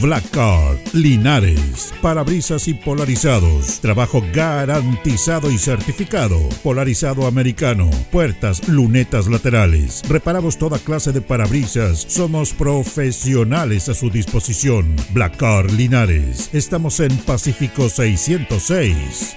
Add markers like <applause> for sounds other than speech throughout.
Black Card, Linares, parabrisas y polarizados, trabajo garantizado y certificado, polarizado americano, puertas, lunetas laterales, reparamos toda clase de parabrisas, somos profesionales a su disposición. Black Card Linares, estamos en Pacífico 606.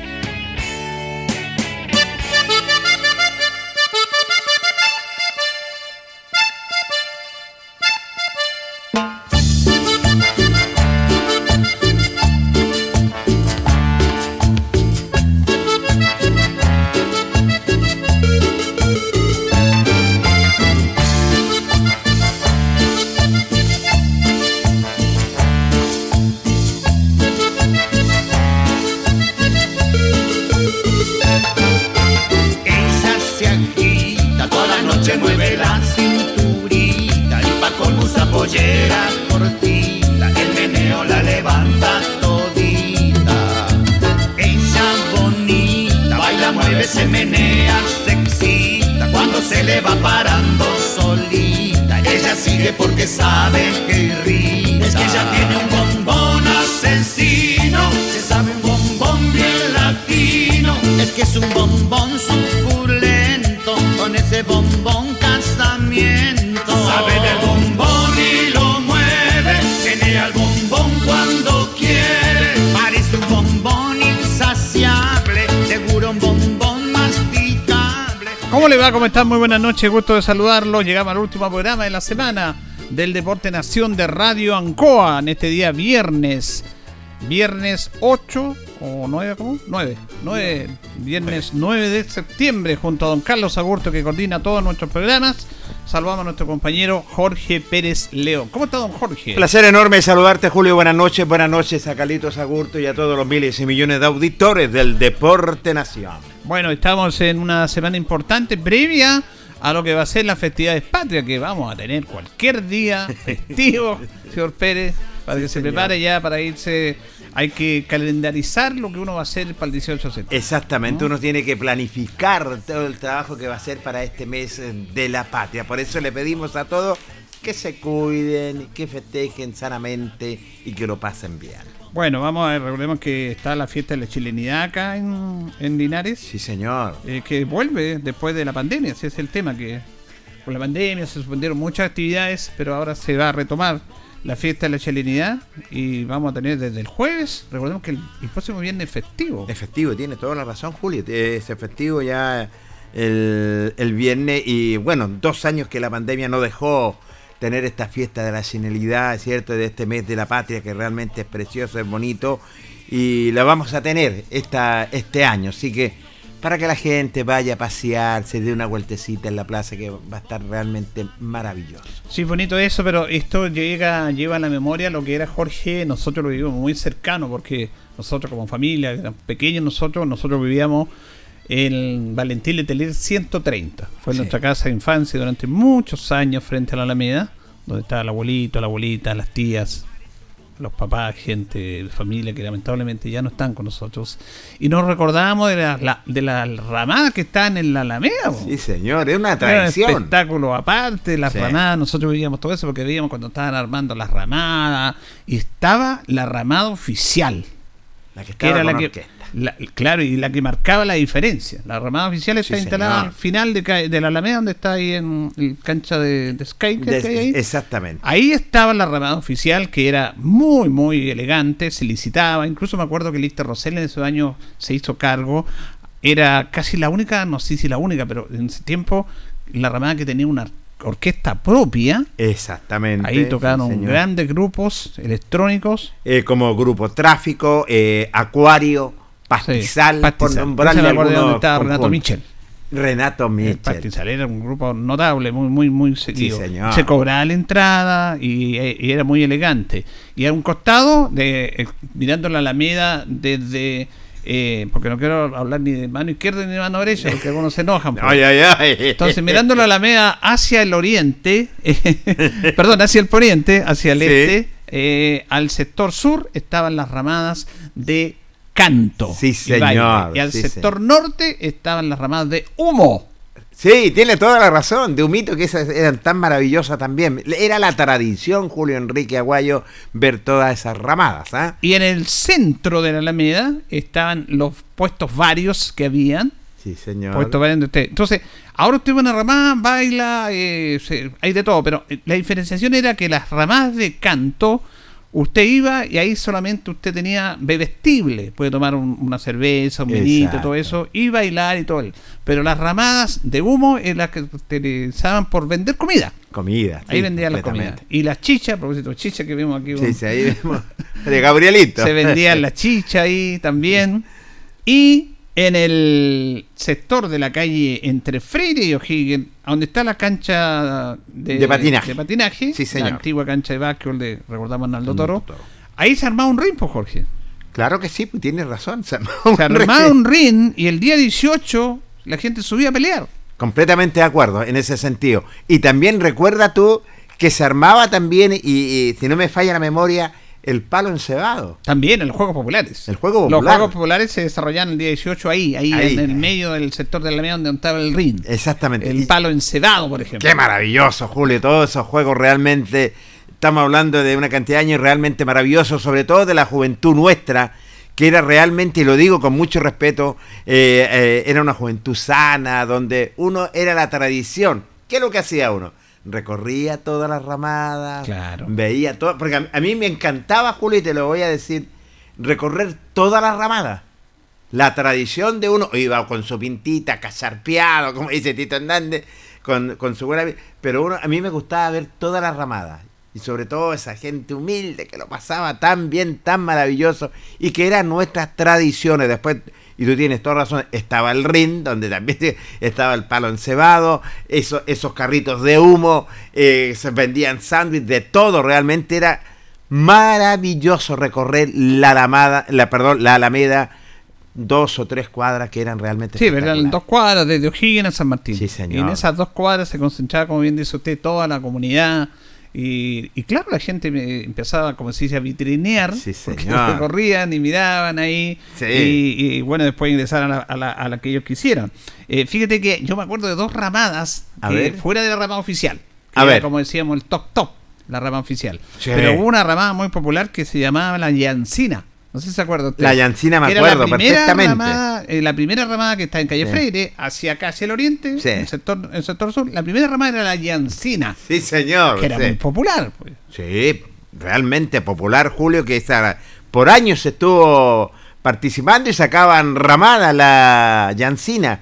Noches, gusto de saludarlos. Llegamos al último programa de la semana del Deporte Nación de Radio Ancoa en este día viernes. Viernes 8 o 9, ¿cómo? 9. 9 viernes 9 de septiembre junto a don Carlos Agurto que coordina todos nuestros programas. Saludamos a nuestro compañero Jorge Pérez León. ¿Cómo está don Jorge? Placer enorme saludarte, Julio. Buenas noches, buenas noches a Carlitos Agurto y a todos los miles y millones de auditores del Deporte Nación. Bueno, estamos en una semana importante previa a lo que va a ser la festividades patria que vamos a tener cualquier día <laughs> festivo, señor Pérez, para que se prepare ya para irse. Hay que calendarizar lo que uno va a hacer para el 18 de septiembre. Exactamente, ¿No? uno tiene que planificar todo el trabajo que va a hacer para este mes eh, de la patria. Por eso le pedimos a todos que se cuiden, que festejen sanamente y que lo pasen bien. Bueno, vamos a ver, recordemos que está la fiesta de la chilenidad acá en, en Linares, Sí, señor. eh, que vuelve después de la pandemia, ese es el tema, que con la pandemia se suspendieron muchas actividades, pero ahora se va a retomar la fiesta de la chilenidad y vamos a tener desde el jueves, recordemos que el, el próximo viernes festivo. Efectivo, tiene toda la razón, Julio. Es efectivo ya el, el viernes y bueno, dos años que la pandemia no dejó tener esta fiesta de la senilidad, ¿cierto? De este mes de la patria que realmente es precioso, es bonito y la vamos a tener esta, este año. Así que para que la gente vaya a pasear, se dé una vueltecita en la plaza que va a estar realmente maravilloso. Sí, bonito eso, pero esto llega, lleva a la memoria lo que era Jorge, nosotros lo vivimos muy cercano, porque nosotros como familia, pequeños nosotros, nosotros vivíamos en Valentín Letelier 130. Fue Sí. nuestra casa de infancia durante muchos años frente a la Alameda, donde estaba el abuelito, la abuelita, las tías, los papás, gente familia que lamentablemente ya no están con nosotros. Y nos recordábamos de la, la- de la ramada que están en la Alameda. Sí, señor, es una Era un tradición. espectáculo aparte, las Sí. ramadas, nosotros veíamos todo eso porque veíamos cuando estaban armando las ramadas y estaba la ramada oficial, La que que estaba era la con que, orquesta. La- claro, y la que marcaba la diferencia. La ramada oficial está Sí, instalada señor. al final de, de la Alameda, donde está ahí en el cancha de, de skate que Des- hay ahí. exactamente. Ahí estaba la ramada oficial, que era muy, muy elegante, se licitaba. Incluso me acuerdo que Lister Rosell en esos años se hizo cargo. Era casi la única, no sé si la única, pero en ese tiempo la ramada que tenía una orquesta propia. Exactamente. Ahí tocaron sí, grandes grupos electrónicos. eh, como grupo Tráfico, eh, Acuario, Pastizal, Sí, por Pastizal. nombrarle Ese me acuerdo de algunos donde estaba Renato. Michel. Renato El Michel. Pastizal era un grupo notable, muy, muy, muy seguido. señor. Se cobraba la entrada y, eh, y era muy elegante. Y a un costado, de, eh, mirando la Alameda desde. eh, porque no quiero hablar ni de mano izquierda ni de mano derecha, porque algunos se enojan. <laughs> pues. Ay, ay, ay. Entonces, mirando la Alameda hacia el oriente, <laughs> perdón, hacia el poniente, hacia el Sí. este, eh, al sector sur estaban las ramadas de canto. Sí, señor, Y al sí, sector señor. norte estaban las ramadas de humo. Sí, tiene toda la razón. De Humito, que esas eran tan maravillosas también. Era la tradición, Julio Enrique Aguayo, ver todas esas ramadas. ¿ah? Y en el centro de la Alameda estaban los puestos varios que habían. Sí, señor. Puestos varios de usted. Entonces, ahora usted va a una ramada, baila, eh, hay de todo, pero eh, la diferenciación era que las ramadas de canto, usted iba y ahí solamente usted tenía bebestible, puede tomar un- una cerveza, un vinito, todo eso, y bailar y todo. Pero las ramadas de humo eran las que utilizaban por vender comida. Comida. Ahí sí, vendían las comidas. Y las chichas, a propósito chichas que vimos aquí. Sí, sí, ahí vemos. De Gabrielito. se vendían la <laughs> chicha ahí también. Y en el sector de la calle entre Freire y O'Higgins, donde está la cancha de, De patinaje. de patinaje, Sí, señor. la antigua cancha de básquetbol de, recordamos, Naldo Toro, Toro. ahí se armaba un ring, pues, Jorge. Claro que sí, pues tienes razón. Se armó Se un armaba re- un ring y el día 18 la gente subía a pelear. Completamente de acuerdo en ese sentido. Y también recuerda tú que se armaba también, y, y si no me falla la memoria, el palo encebado. También en los Juegos Populares. El juego Los popular. Juegos Populares se desarrollaban el día 18 ahí, ahí, Ahí. en el medio del sector de la media donde estaba el ring. Exactamente. El Y- palo encebado, por ejemplo. Qué maravilloso, Julio. Todos esos juegos realmente. Estamos hablando de una cantidad de años realmente maravillosos, sobre todo de la juventud nuestra, que era realmente, y lo digo con mucho respeto, eh, eh, era una juventud sana, donde uno era la tradición. ¿Qué es lo que hacía uno? Recorría todas las ramadas, Claro. veía todo. Porque a, a mí me encantaba, Julio, y te lo voy a decir, recorrer todas las ramadas. La tradición de uno iba con su pintita, cacharpeado, como dice Tito Hernández, con, con su buena... Pero uno, a mí me gustaba ver todas las ramadas. Y sobre todo esa gente humilde que lo pasaba tan bien, tan maravilloso. Y que eran nuestras tradiciones. Después, y tú tienes toda razón, estaba el ring, donde también <laughs> estaba el palo encebado, eso, esos carritos de humo, eh, se vendían sándwiches, de todo. Realmente era maravilloso recorrer la Alameda, la, perdón, la Alameda, dos o tres cuadras que eran realmente Sí, espectaculares. Dos cuadras desde O'Higgins a San Martín. Sí, señor. Y en esas dos cuadras se concentraba, como bien dice usted, toda la comunidad. Y, y claro, la gente me empezaba, como se dice, a vitrinear. Sí, porque señor. <laughs> recorrían y miraban ahí. Sí. Y, y, bueno, después ingresaron a la, a la- a la que ellos quisieran. Eh, fíjate que yo me acuerdo de dos ramadas que fuera de la ramada oficial. que A era, ver. como decíamos, el top top. la rama oficial. Sí. Pero hubo una ramada muy popular que se llamaba la Yancina. No sé si se acuerda usted. La Yancina me la acuerdo perfectamente. ramada, eh, la primera ramada que está en calle Sí. Freire, hacia acá, hacia el oriente, Sí. el sector, el sector sur. La primera ramada era la Yancina, Sí, señor. que era sí. muy popular. pues. Sí, realmente popular, Julio, que esa, por años estuvo participando y sacaban ramada la Yancina.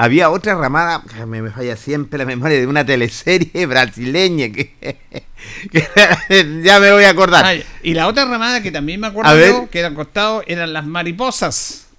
Había otra ramada, me, me falla siempre la memoria, de una teleserie brasileña que, <laughs> que <laughs> ya me voy a acordar. Ay, y la otra ramada que también me acuerdo yo, que eran costado, eran las mariposas.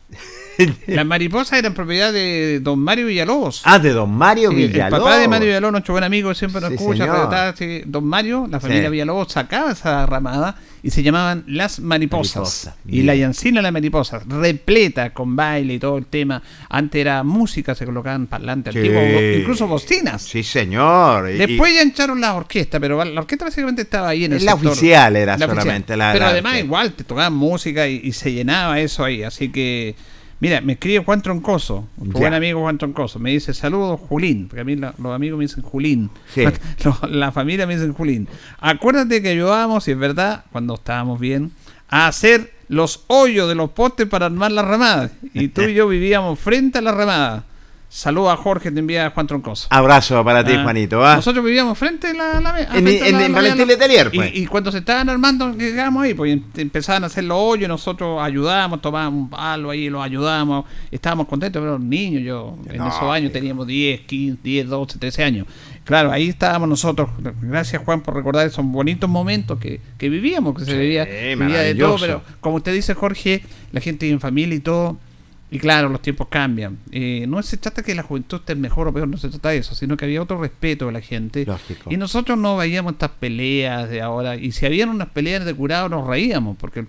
<laughs> Las mariposas eran propiedad de don Mario Villalobos. ah, de don Mario Sí, el Villalobos. papá de Mario Villalobos, nuestro buen amigo, siempre nos Sí, escucha. Taxi. Don Mario, la familia. Villalobos sacaba esa ramada y se llamaban Las Mariposas. Y la Yancina Las Mariposas, repleta con baile y todo el tema. Antes era música, se colocaban parlantes Sí. antiguos, incluso bocinas. Sí, señor. Y- Después ya echaron la orquesta, pero la orquesta básicamente estaba ahí en el La sector. oficial era La oficial. solamente la- Pero la- además igual te tocaban música y, y se llenaba eso ahí. Así que, mira, me escribe Juan Troncoso, Ya. buen amigo Juan Troncoso. Me dice saludos Julín, porque a mí la- los amigos me dicen Julín. Sí. <laughs> La familia me dicen Julín. Acuérdate que ayudábamos, y es verdad, cuando estábamos bien, a hacer los hoyos de los postes para armar las ramadas. Y tú y yo vivíamos frente a la ramada. Saludos a Jorge, te envía Juan Troncoso. Abrazo para ti, Ah, Juanito. ¿ah? Nosotros vivíamos frente a la, la, En- en- la- en la- Valentín Letelier, y- pues. Y, cuando se estaban armando, llegamos ahí, pues em- empezaban a hacer los hoyos, nosotros ayudábamos, tomábamos un palo ahí, los ayudábamos, estábamos contentos, pero los niños, yo en No, esos años teníamos 10, 15, 10, 12, 13 años. Claro, ahí estábamos nosotros. Gracias Juan por recordar esos bonitos momentos que, que vivíamos, que se vivía, vivía de todo, pero como usted dice Jorge, la gente en familia y todo. Y claro, los tiempos cambian. Eh, no se trata que la juventud esté mejor o peor, no se trata de eso, sino que había otro respeto de la gente. Lógico. Y nosotros no veíamos estas peleas de ahora. Y si habían unas peleas de curado, nos reíamos, porque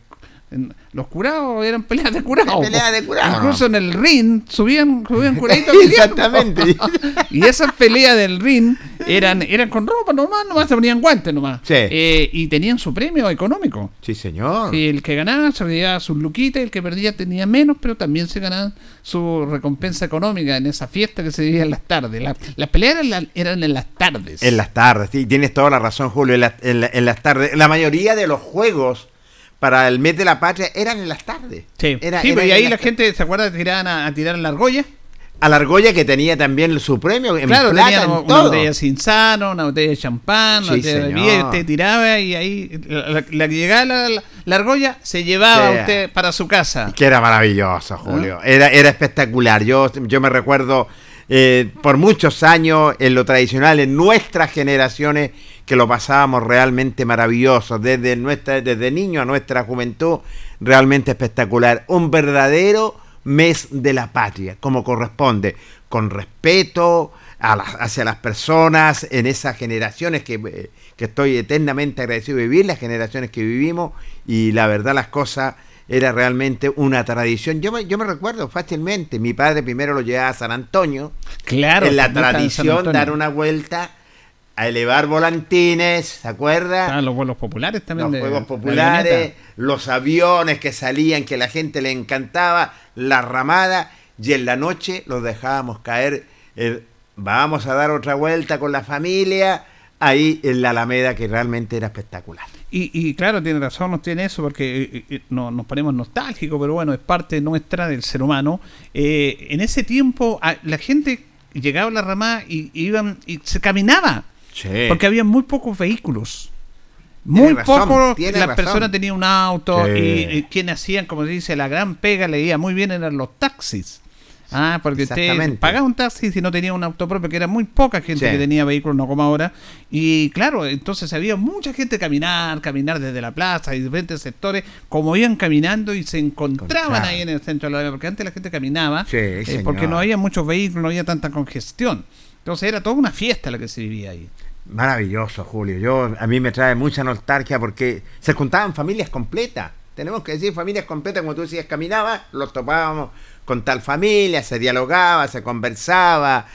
en- los curados eran peleas de curado. <laughs> Peleas de curado. Incluso en el ring subían, subían curaditos. <laughs> Exactamente. <laughs> y esas peleas del ring eran, eran con ropa nomás, nomás se ponían guantes nomás. Sí. Eh, y tenían su premio económico. Sí, señor. Y el que ganaba se llevaba sus luquitas, y el que perdía tenía menos, pero también se ganaba su recompensa económica en esa fiesta que se vivía en las tardes. La- las peleas eran, la- eran en las tardes. En las tardes, sí, tienes toda la razón, Julio. En, la- en la- en las tardes. La mayoría de los juegos para el mes de la patria eran en las tardes. Sí, Era- Sí, era pero y ahí la gente, ¿se acuerda tiraban a, a tirar la argolla? A la argolla que tenía también su premio en claro, plata, en una todo. botella de cinzano, una botella de champán, una Sí, botella de señor. bebida, y usted tiraba y ahí la, que llegaba la, la- la argolla se llevaba Sí. usted para su casa. Que era maravilloso, Julio. Era, era espectacular. Yo, yo me recuerdo eh, por muchos años en lo tradicional, en nuestras generaciones, que lo pasábamos realmente maravilloso. Desde, nuestra, desde niño a nuestra juventud, realmente espectacular. Un verdadero mes de la patria, como corresponde, con respeto a las- hacia las personas en esas generaciones que, eh, que estoy eternamente agradecido de vivir, las generaciones que vivimos, y la verdad las cosas era realmente una tradición. Yo me, yo me recuerdo fácilmente, mi padre primero lo llevaba a San Antonio, Claro. en la tradición dar una vuelta a elevar volantines, ¿se acuerda? Estaban los vuelos populares también. los de- juegos populares, los aviones que salían, que la gente le encantaba, la ramada, y en la noche los dejábamos caer. el, vamos a dar otra vuelta con la familia, ahí en la Alameda, que realmente era espectacular. Y, y claro, tiene razón, nos tiene eso, porque eh, eh, no- nos ponemos nostálgicos, pero bueno, es parte nuestra del ser humano. Eh, en ese tiempo, a- la gente llegaba a la ramada y iban y se caminaba, Sí. porque había muy pocos vehículos. Muy pocos, las personas tenían un auto Sí. y, y quienes hacían, como se dice, la gran pega, le iba muy bien eran los taxis. Ah, porque usted pagaba un taxi si no tenía un auto propio, que era muy poca gente Sí. que tenía vehículos, no como ahora. Y claro, entonces había mucha gente caminar, caminar desde la plaza y diferentes sectores, como iban caminando y se encontraban ahí en el centro de la porque antes la gente caminaba, Sí, eh, porque no había muchos vehículos, no había tanta congestión. Entonces era toda una fiesta la que se vivía ahí. Maravilloso, Julio. Yo a mí me trae mucha nostalgia porque se juntaban familias completas. Tenemos que decir familias completas, como tú decías, caminaba, los topábamos con tal familia, se dialogaba, se conversaba.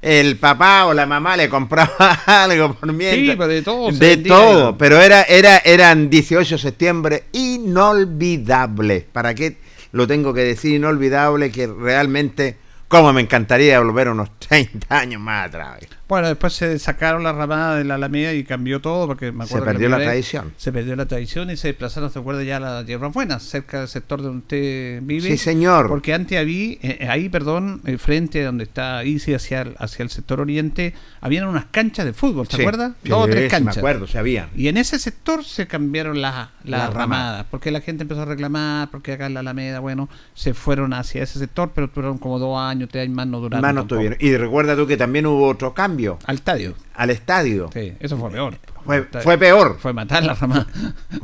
El papá o la mamá le compraba <laughs> algo por mientras. Sí, pero de todo De vendía. todo, pero era, era, eran 18 de septiembre inolvidable. ¿Para qué lo tengo que decir inolvidable? Que realmente, como me encantaría volver unos 30 años más atrás. Bueno, después se sacaron la ramada de la Alameda y cambió todo porque me Se acuerdo que perdió la vez tradición. Se perdió la tradición y se desplazaron, se acuerda ya a la Tierra Buena, cerca del sector donde usted vive. Sí, señor. Porque antes había, eh, ahí, perdón, eh, frente a donde está Isi hacia el, hacia el sector oriente, habían unas canchas de fútbol, ¿se Sí. acuerda? Sí, Dos o tres canchas. Me acuerdo, se había. Y en ese sector se cambiaron las, Las ramadas. porque la gente empezó a reclamar, porque acá en la Alameda, bueno, se fueron hacia ese sector, pero duraron como dos años, tres años más, no duraron. Más no. Y recuerda tú que también hubo otro cambio Al estadio. al estadio. Sí, eso fue peor. Fue, peor. Fue matar la <laughs> ramada.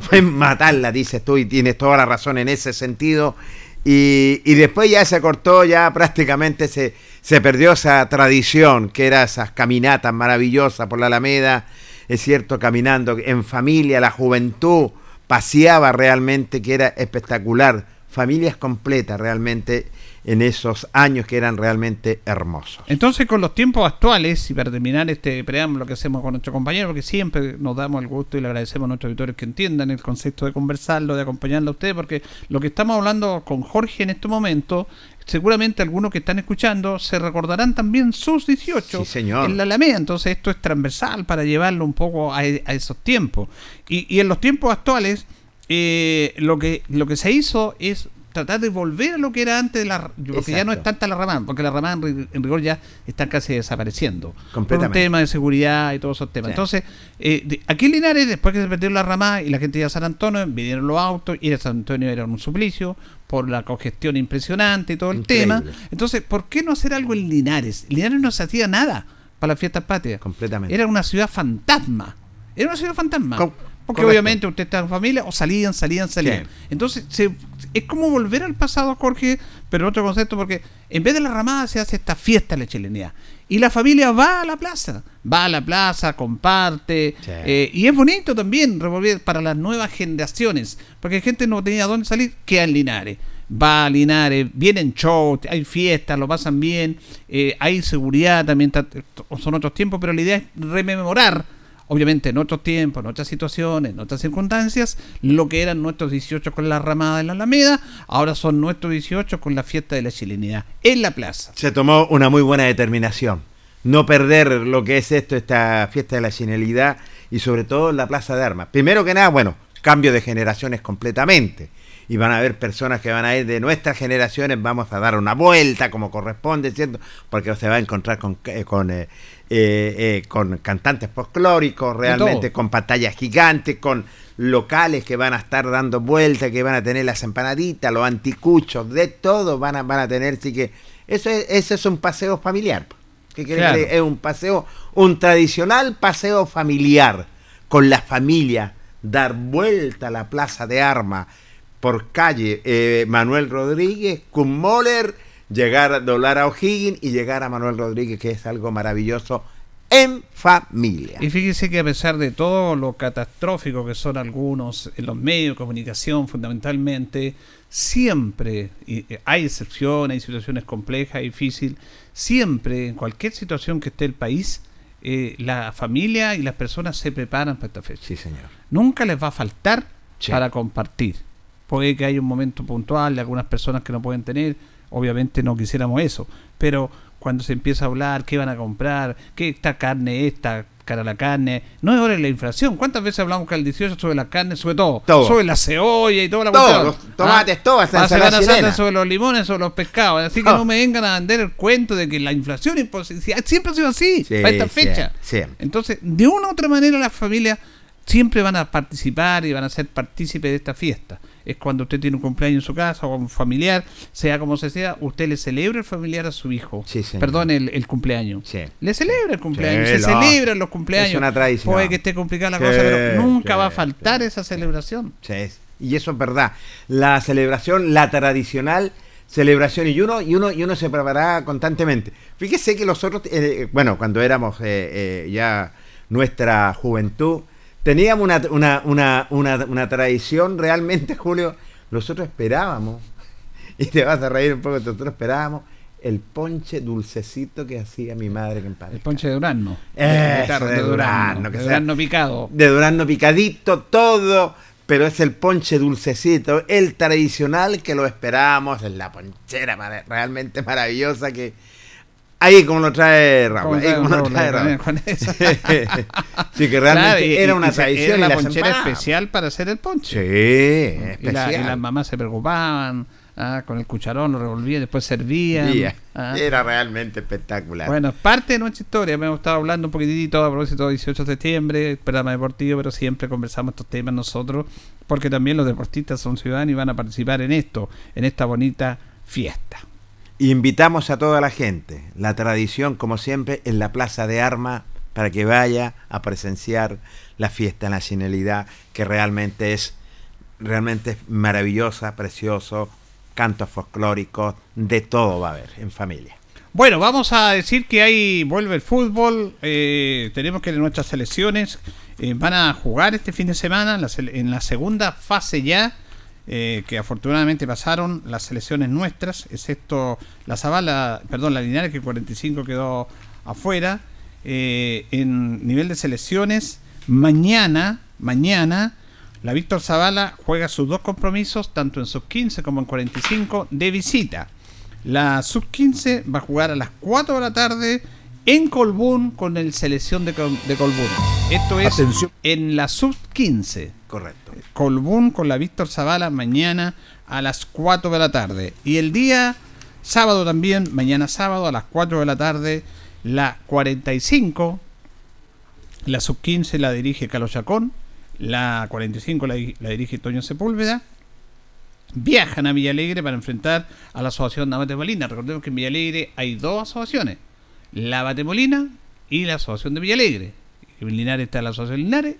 Fue matarla, dices tú, y tienes toda la razón en ese sentido. Y, y después ya se cortó, ya prácticamente se, se perdió esa tradición, que era esas caminatas maravillosas por la Alameda, es cierto, caminando en familia, la juventud paseaba realmente, que era espectacular, familias completas realmente en esos años que eran realmente hermosos. Entonces, con los tiempos actuales, y para terminar este preámbulo que hacemos con nuestro compañero, porque siempre nos damos el gusto y le agradecemos a nuestros auditores que entiendan el concepto de conversarlo, de acompañarlo a ustedes, porque lo que estamos hablando con Jorge en este momento, seguramente algunos que están escuchando se recordarán también sus 18 Sí, señor. en la Alameda. Entonces, esto es transversal para llevarlo un poco a, e- a esos tiempos. Y, y en los tiempos actuales, eh, lo, que, lo que se hizo es tratar de volver a lo que era antes de la porque ya no es Exacto. tanta la ramada porque la ramada en, ri- en rigor ya están casi desapareciendo por un Completamente. tema de seguridad y todos esos temas Sí. entonces eh, de- aquí en Linares después que se perdió la ramada y la gente iba a San Antonio vinieron los autos ir a San Antonio era un suplicio por la congestión impresionante y todo el Increíble. tema entonces ¿por qué no hacer algo en Linares? Linares no se hacía nada para las fiestas patrias Completamente. era una ciudad fantasma. Era una ciudad fantasma. Porque correcto. obviamente usted está en familia o salían, salían, salían. Sí. Entonces se- es como volver al pasado, Jorge, pero en otro concepto, porque en vez de la ramada se hace esta fiesta de la chilenidad. Y la familia va a la plaza, va a la plaza, comparte, Sí. eh, y es bonito también revolver para las nuevas generaciones, porque gente no tenía dónde salir, queda en Linares. Va a Linares, vienen shows, hay fiestas, lo pasan bien, eh, hay seguridad también, ta- son otros tiempos, pero la idea es rememorar, obviamente en otros tiempos, en otras situaciones, en otras circunstancias, lo que eran nuestros 18 con la ramada en la Alameda, ahora son nuestros 18 con la fiesta de la chilenidad en la plaza. se tomó una muy buena determinación. No perder lo que es esto, esta fiesta de la genialidad y sobre todo la Plaza de Armas. Primero que nada, bueno, cambio de generaciones completamente. Y van a haber personas que van a ir de nuestras generaciones, vamos a dar una vuelta como corresponde, ¿cierto? Porque se va a encontrar con, eh, con, eh, eh, eh, con cantantes folclóricos, realmente, con pantallas gigantes, con locales que van a estar dando vueltas, que van a tener las empanaditas, los anticuchos, de todo van a, van a tener. Así que eso es, eso es un paseo familiar. ¿Qué Claro. Es un paseo, un tradicional paseo familiar, con la familia, dar vuelta a la plaza de armas por calle eh, Manuel Rodríguez, Moller, llegar a doblar a O'Higgins y llegar a Manuel Rodríguez, que es algo maravilloso en familia. Y fíjese que a pesar de todo lo catastrófico que son algunos en los medios de comunicación fundamentalmente, siempre, y eh, hay excepciones, hay situaciones complejas, difíciles, siempre en cualquier situación que esté el país, eh, la familia y las personas se preparan para esta fecha. Sí, señor. Nunca les va a faltar Sí. para compartir. Puede que haya un momento puntual de algunas personas que no pueden tener, obviamente no quisiéramos eso, pero cuando se empieza a hablar qué van a comprar, qué esta carne esta, cara la carne, no es hora de la inflación. ¿Cuántas veces hablamos que el 18 sobre la carne, sobre todo? Todo. Sobre la cebolla y toda la Todo, los tomates, todo, hasta la Santa sobre los limones, sobre los pescados. Así que Ah. no me vengan a vender el cuento de que la inflación siempre ha sido así, Sí, para esta sí, fecha. Entonces, de una u otra manera las familias siempre van a participar y van a ser partícipes de esta fiesta. Es cuando usted tiene un cumpleaños en su casa o un familiar, sea como se sea, usted le celebra el familiar a su hijo. Sí, señor. Perdón, el, el cumpleaños. Sí. Le celebra el cumpleaños, Sí, se lo- celebran los cumpleaños. es una tradición. Puede que esté complicada la Sí, cosa, pero nunca sí, va a faltar sí, esa celebración. Sí, y eso es verdad. La celebración, la tradicional celebración, y uno, y uno, y uno se prepara constantemente. Fíjese que nosotros, eh, bueno, cuando éramos eh, eh, ya nuestra juventud, teníamos una, una, una, una, una tradición realmente, <laughs> Julio, nosotros esperábamos, y te vas a reír un poco, nosotros esperábamos el ponche dulcecito que hacía mi madre que en paz El ponche de durazno. Eso, tarro de durazno, que de durazno picado. de durazno picadito, todo, pero es el ponche dulcecito, el tradicional que lo esperamos, es la ponchera realmente maravillosa que Ahí como lo trae Raúl. Ahí como lo trae Raúl. <laughs> <laughs> sí, que realmente Claro, y- era una tradición. Era la la ponchera especial para hacer el ponche. Sí, Y, la- especial. y las mamás se preocupaban, ah, con el cucharón lo revolvían, después servían. Día. ah. Era realmente espectacular. Bueno, parte de nuestra historia, hemos estado hablando un poquitito a propósito del 18 de septiembre, programa deportivo, pero siempre conversamos estos temas nosotros, porque también los deportistas son ciudadanos y van a participar en esto, en esta bonita fiesta. Invitamos a toda la gente. La tradición, como siempre, en la Plaza de Armas para que vaya a presenciar la fiesta nacionalidad que realmente es realmente es maravillosa, precioso, cantos folclóricos, de todo va a haber en familia. Bueno, vamos a decir que ahí vuelve el fútbol. eh, tenemos que nuestras selecciones eh, van a jugar este fin de semana en la, sele- en la segunda fase ya. Eh, que afortunadamente pasaron las selecciones nuestras, excepto la Zavala, perdón, la Linares que 45 quedó afuera. Eh, en nivel de selecciones, mañana, mañana, la Víctor Zavala juega sus dos compromisos, tanto en sub 15 como en 45, de visita. La sub 15 va a jugar a las 4 de la tarde en Colbún con el selección de, Col- de Colbún. Esto es Atención. en la sub 15. Correcto. Colbún con la Víctor Zavala mañana a las 4 de la tarde. Y el día sábado también, mañana sábado a las 4 de la tarde, la 45, la sub 15 la dirige Carlos Chacón, la 45 la, la dirige Toño Sepúlveda. Viajan a Villalegre para enfrentar a la asociación Navate Molina. Recordemos que en Villalegre hay dos asociaciones, la Batemolina y la asociación de Villalegre. En Linares está la asociación Linares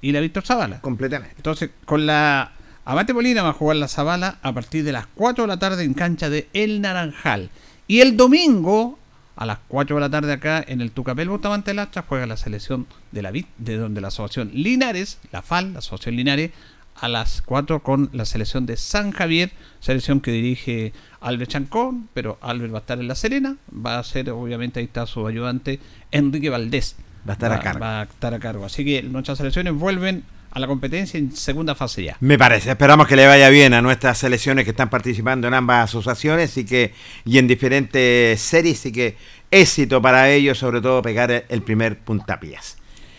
y la Víctor Zavala. Completamente. Entonces, con la Abate Molina va a jugar la Zabala a partir de las 4 de la tarde en cancha de El Naranjal. Y el domingo, a las 4 de la tarde acá en el Tucapel Bustamante Lastra, juega la selección de la de donde la asociación Linares, la FAL, la asociación Linares, a las 4 con la selección de San Javier, selección que dirige Albert Chancón, pero Albert va a estar en La Serena, va a ser, obviamente, ahí está su ayudante, Enrique Valdés. Va a estar a cargo. Va a estar a cargo. Así que nuestras selecciones vuelven a la competencia en segunda fase ya. Me parece, esperamos que le vaya bien a nuestras selecciones que están participando en ambas asociaciones y que y en diferentes series y que éxito para ellos, sobre todo pegar el primer puntapiés.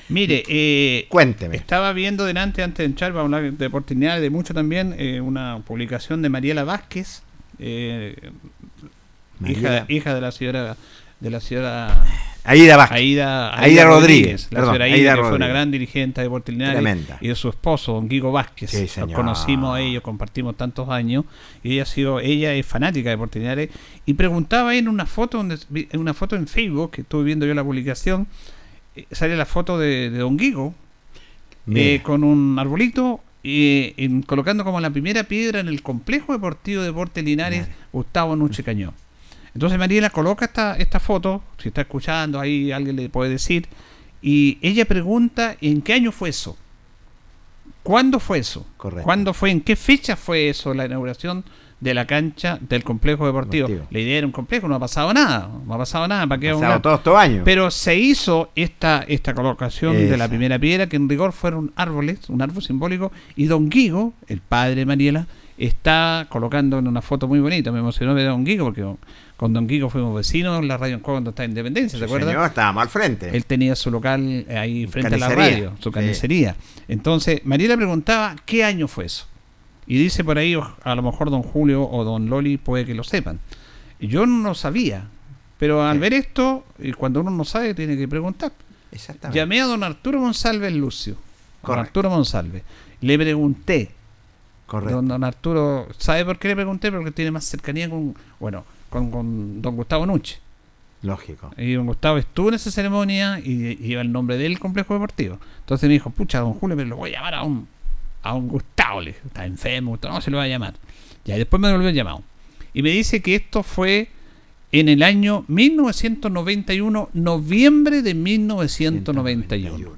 Mire, eh, Cuénteme. estaba viendo delante, antes de entrar, para hablar de oportunidades de mucho también, eh, una publicación de Mariela Vázquez, eh, hija, Mariela- hija de la señora de la señora Aida Vázquez. Aida, Aida Rodríguez, la perdón, señora Aida Aida, que fue Rodríguez. una gran dirigente de Deportes Linares, Tremenda. y de su esposo, don Guigo Vázquez. Sí, Nos conocimos a ellos, compartimos tantos años, y ella ha sido, ella es fanática de Deportes Linares, y preguntaba en una foto, en una foto en Facebook, que estuve viendo yo la publicación, sale la foto de, de don Guigo, eh, con un arbolito y en- colocando como la primera piedra en el complejo deportivo de Deportes Linares Linares. Gustavo Nuche Cañón. Entonces Mariela coloca esta, esta foto, si está escuchando ahí alguien le puede decir, y ella pregunta en qué año fue eso. ¿Cuándo fue eso? Correcto. ¿Cuándo fue? ¿En qué fecha fue eso la inauguración de la cancha del complejo deportivo? Deportivo. La idea era un complejo, no ha pasado nada, no ha pasado nada, ¿para hablar? todos estos años. Pero se hizo esta, esta colocación de la primera piedra, que en rigor fueron árboles, un árbol simbólico, y don Guigo, el padre de Mariela, está colocando en una foto muy bonita. Me emocionó ver a don Guigo, porque con don Guigo fuimos vecinos la radio en cuando estaba en Independencia, ¿se acuerdan? señor, estábamos al frente. Él tenía su local eh, ahí frente a la Carnicería. radio, su Sí. carnicería. Entonces, Mariela preguntaba qué año fue eso. Y dice por ahí, a lo mejor don Julio o don Loli puede que lo sepan. Y Yo no lo sabía. Pero al Sí. ver esto, y cuando uno no sabe, tiene que preguntar. Exactamente. Llamé a don Arturo Monsalve Lucio. Don. Arturo Monsalve. Le pregunté. Correcto. Don, don Arturo, ¿sabe por qué le pregunté? Porque tiene más cercanía con, bueno, con, con don Gustavo Nuche. Lógico. Y don Gustavo estuvo en esa ceremonia y, y lleva el nombre del complejo deportivo. Entonces me dijo, pucha, don Julio, pero lo voy a llamar a un, a un Gustavo. Le está enfermo, Gustavo, no se lo va a llamar. Ya, y después me devolvió el llamado. Y me dice que esto fue en el año 1991, noviembre de 1991.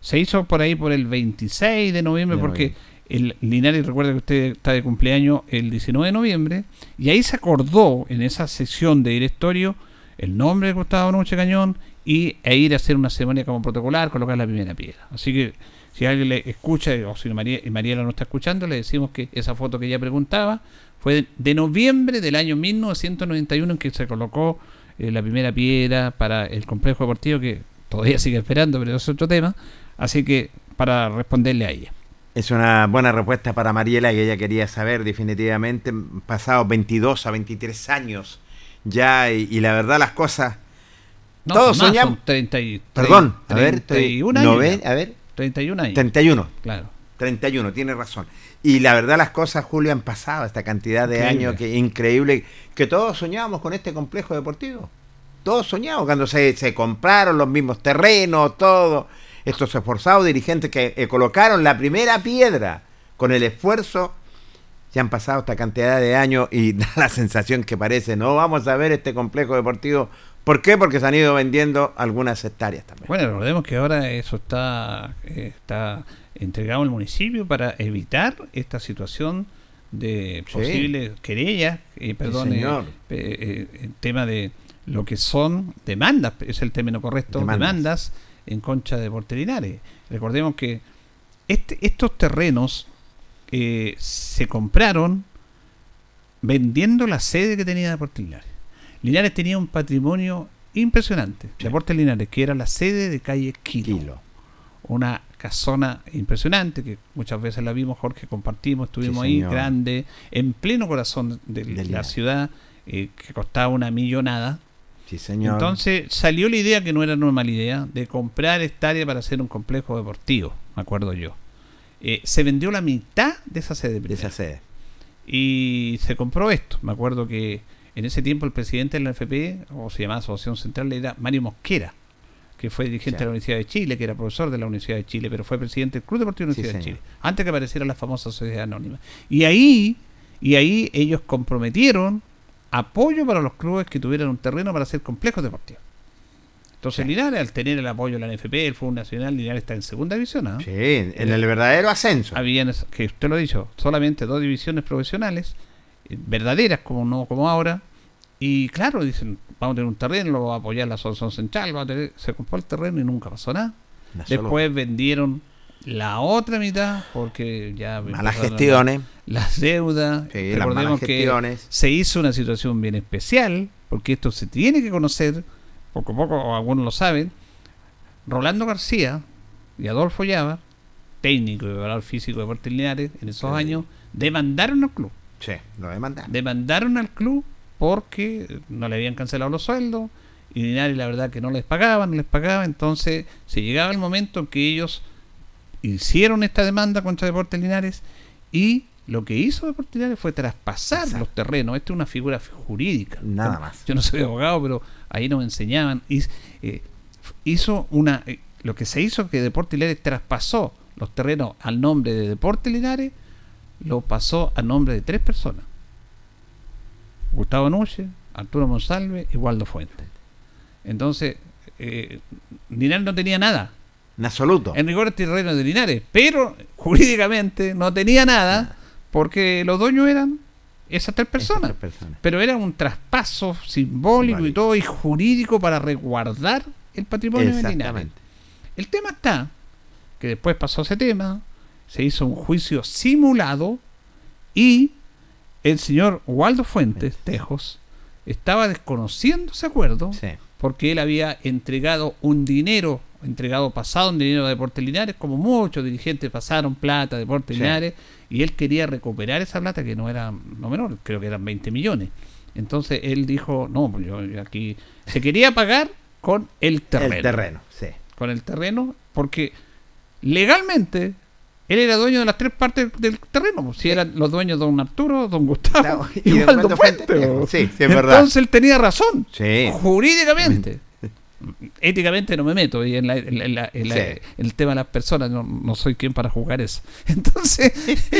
Se hizo por ahí por el 26 de noviembre, porque el Linares, recuerda que usted está de cumpleaños el 19 de noviembre, y ahí se acordó en esa sesión de directorio el nombre de Gustavo Nuche Cañón y e ir a hacer una ceremonia como protocolar, colocar la primera piedra. Así que si alguien le escucha, o si María, Mariela no está escuchando, le decimos que esa foto que ella preguntaba fue de, noviembre del año 1991 en que se colocó eh, la primera piedra para el complejo deportivo que todavía sigue esperando, pero es otro tema. Así que para responderle a ella. Es una buena respuesta para Mariela que ella quería saber definitivamente, pasados 22 a 23 años ya y, y la verdad las cosas... No, Todos soñamos- son 30 y, Perdón, a ver, 31 estoy- años. nove- ya. a ver, 31 años. 31. Claro. 31, tiene razón. Y la verdad las cosas, Julio, han pasado esta cantidad de Increíble. años que increíble, que todos soñábamos con este complejo deportivo. Todos soñábamos cuando se, se compraron los mismos terrenos, todo. Estos esforzados dirigentes que eh, colocaron la primera piedra con el esfuerzo, ya han pasado esta cantidad de años y <laughs> da la sensación que parece, no vamos a ver este complejo deportivo. ¿Por qué? Porque se han ido vendiendo algunas hectáreas también. Bueno, recordemos que ahora eso está, eh, está entregado al municipio para evitar esta situación de Sí. posibles querellas, eh, perdón, eh, señor. eh, eh, el tema de lo que son demandas, es el término correcto, Demandas. demandas, en concha de Portelinares. Recordemos que este, estos terrenos se compraron vendiendo la sede que tenía Deportes Linares. Linares tenía un patrimonio impresionante. Sí. Deportes Linares, que era la sede de calle Quilo. Una casona impresionante que muchas veces la vimos, Jorge, compartimos, estuvimos Sí, ahí, señor. grande, en pleno corazón de, De la ciudad, eh, que costaba una millonada. Sí, señor. Entonces salió la idea, que no era normal idea, de comprar esta área para hacer un complejo deportivo, me acuerdo yo. Eh, se vendió la mitad de esa sede de esa sede. y se compró esto. Me acuerdo que en ese tiempo el presidente de la NFP, o se llamaba Asociación Central, era Mario Mosquera, que fue dirigente Sí. de la Universidad de Chile, que era profesor de la Universidad de Chile, pero fue presidente del Club Deportivo de la Sí, Universidad de señor. Chile, antes que apareciera la famosa Sociedad Anónima. Y ahí, y ahí ellos comprometieron apoyo para los clubes que tuvieran un terreno para hacer complejos deportivos. Entonces Sí. Linares, al tener el apoyo de la NFP, el Fútbol Nacional, Linares está en segunda división. ¿ah? Sí, en el verdadero ascenso. habían, que usted lo ha dicho, solamente dos divisiones profesionales, verdaderas como no como ahora, y claro, dicen, vamos a tener un terreno, lo va a apoyar la Asociación Central, va a tener, se compró el terreno y nunca pasó nada. Después vendieron la otra mitad porque ya malas gestiones. la- las deudas. Sí, las Recordemos malas que gestiones. se hizo una situación bien especial, porque esto se tiene que conocer, poco a poco algunos lo saben. Rolando García y Adolfo Llava, técnico y preparador físico de Deportes Linares en esos Sí. años, demandaron al club. Sí, lo demandan. Demandaron al club porque no le habían cancelado los sueldos y Linares la verdad que no les pagaban, no les pagaba, entonces se llegaba el momento en que ellos hicieron esta demanda contra Deportes Linares y lo que hizo Deportes Linares fue traspasar Exacto. los terrenos. Esta es una figura jurídica. Nada más. Yo no soy abogado, pero ahí nos enseñaban. Y, eh, hizo una eh, lo que se hizo que Deportes Linares traspasó los terrenos al nombre de Deportes Linares, lo pasó a nombre de tres personas. Gustavo Nuche, Arturo Monsalve y Waldo Fuentes. Entonces, eh, Linares no tenía nada. En absoluto. En rigor este terreno de Linares, pero jurídicamente no tenía nada porque los dueños eran esas tres personas. Estas tres personas. Pero era un traspaso simbólico y todo y jurídico para resguardar el patrimonio de Linares. Exactamente. El tema está que después pasó ese tema, se hizo un juicio simulado y el señor Waldo Fuentes Tejos estaba desconociendo ese acuerdo Sí. porque él había entregado un dinero, entregado pasado un dinero a Deportes Linares, como muchos dirigentes pasaron plata a Deportes Sí. Linares, y él quería recuperar esa plata que no era no menor, creo que eran 20 millones. Entonces él dijo, no, pues yo yo aquí se quería pagar con el terreno. El terreno, sí. Con el terreno, porque legalmente él era dueño de las tres partes del terreno. pues, Si eran los dueños don Arturo, don Gustavo <laughs> y, Waldo. Sí, sí, es verdad. Entonces él tenía razón. Sí. Jurídicamente. <laughs> Éticamente no me meto y en, la- en la- en la- en la- Sí. el tema de las personas no, no soy quien para jugar eso. <laughs> Entonces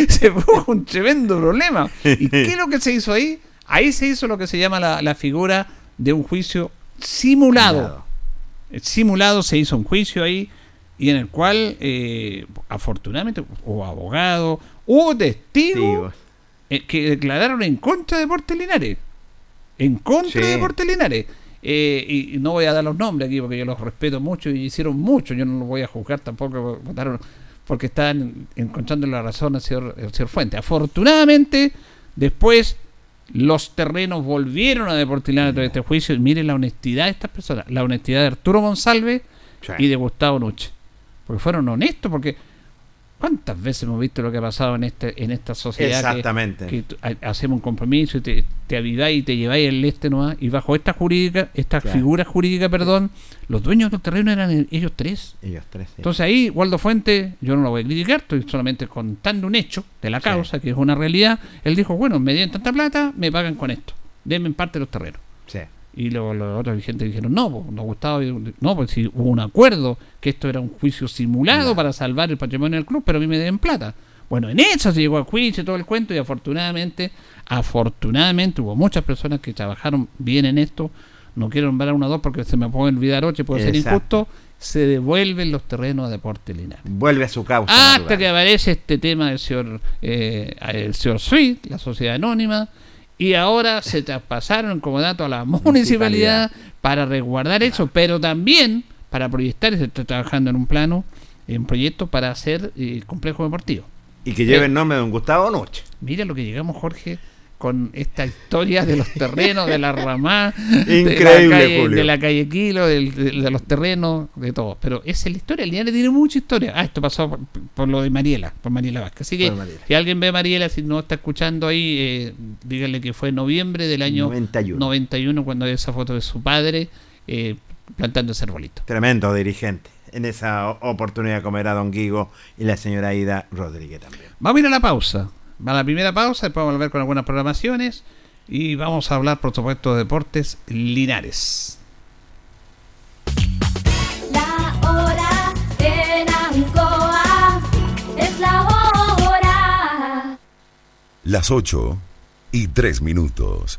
se fue un tremendo problema. ¿Y qué es lo que se hizo ahí? Ahí se hizo lo que se llama la, figura de un juicio simulado. Simulado se hizo un juicio ahí y en el cual eh, afortunadamente hubo abogado, hubo testigos eh, que declararon en contra de Deportes Linares. En contra Sí. de Deportes Linares. Eh, y, no voy a dar los nombres aquí porque yo los respeto mucho y hicieron mucho. Yo no los voy a juzgar tampoco. Porque estaban encontrando la razón al señor, al señor Fuente. Afortunadamente, después Los terrenos volvieron a Deportivo tras este juicio. Y miren la honestidad de estas personas. La honestidad de Arturo González Sí. y de Gustavo Nuche. Porque fueron honestos, porque ¿cuántas veces hemos visto lo que ha pasado en este en esta sociedad? Exactamente. Que, hacemos un compromiso y te, te aviváis y te lleváis el este nomás. Y bajo esta jurídica, esta Claro. figura jurídica, perdón, los dueños del terreno eran ellos tres. Ellos tres. sí. Entonces ahí, Waldo Fuente, yo no lo voy a criticar, estoy solamente contando un hecho de la causa, que es una realidad. Él dijo, bueno, me dieron tanta plata, me pagan con esto. Denme en parte los terrenos. Sí. Y luego los otros dirigentes dijeron, no, nos gustaba, no, pues si hubo un acuerdo, que esto era un juicio simulado para salvar el patrimonio del club, pero a mí me deben plata. Bueno, en eso se llegó a juicio todo el cuento y afortunadamente, afortunadamente hubo muchas personas que trabajaron bien en esto. No quiero nombrar a uno o dos porque se me puede olvidar ocho, puede ser injusto. Se devuelven los terrenos a Deporte Linares. Vuelve a su causa. Hasta natural. que aparece este tema del señor, eh, el señor Sweet, la sociedad anónima, y ahora se traspasaron como dato a la municipalidad para resguardar eso, pero también para proyectar, se está trabajando en un plano, en proyecto para hacer eh, complejo deportivo. Y que lleve el nombre de un Gustavo Noche. Mira lo que llegamos, Jorge, con esta historia de los terrenos, de la ramá, <laughs> de, la calle, Julio. de la calle Kilo, de, de los terrenos, de todo. Pero esa es la historia. El Linares tiene mucha historia. Ah, esto pasó por, por lo de Mariela, por Mariela Vázquez. Así que si alguien ve a Mariela, si no está escuchando ahí, eh, díganle que fue en noviembre del año 91. 91 cuando hay esa foto de su padre eh, plantando ese arbolito. Tremendo dirigente. En esa oportunidad comer a Don Guigo y la señora Ida Rodríguez también. Vamos a ir a la pausa. Va a la primera pausa, después vamos a volver con algunas programaciones y vamos a hablar, por supuesto, de deportes linares. La hora en Ancoa es la hora. Las 8 y 3 minutos.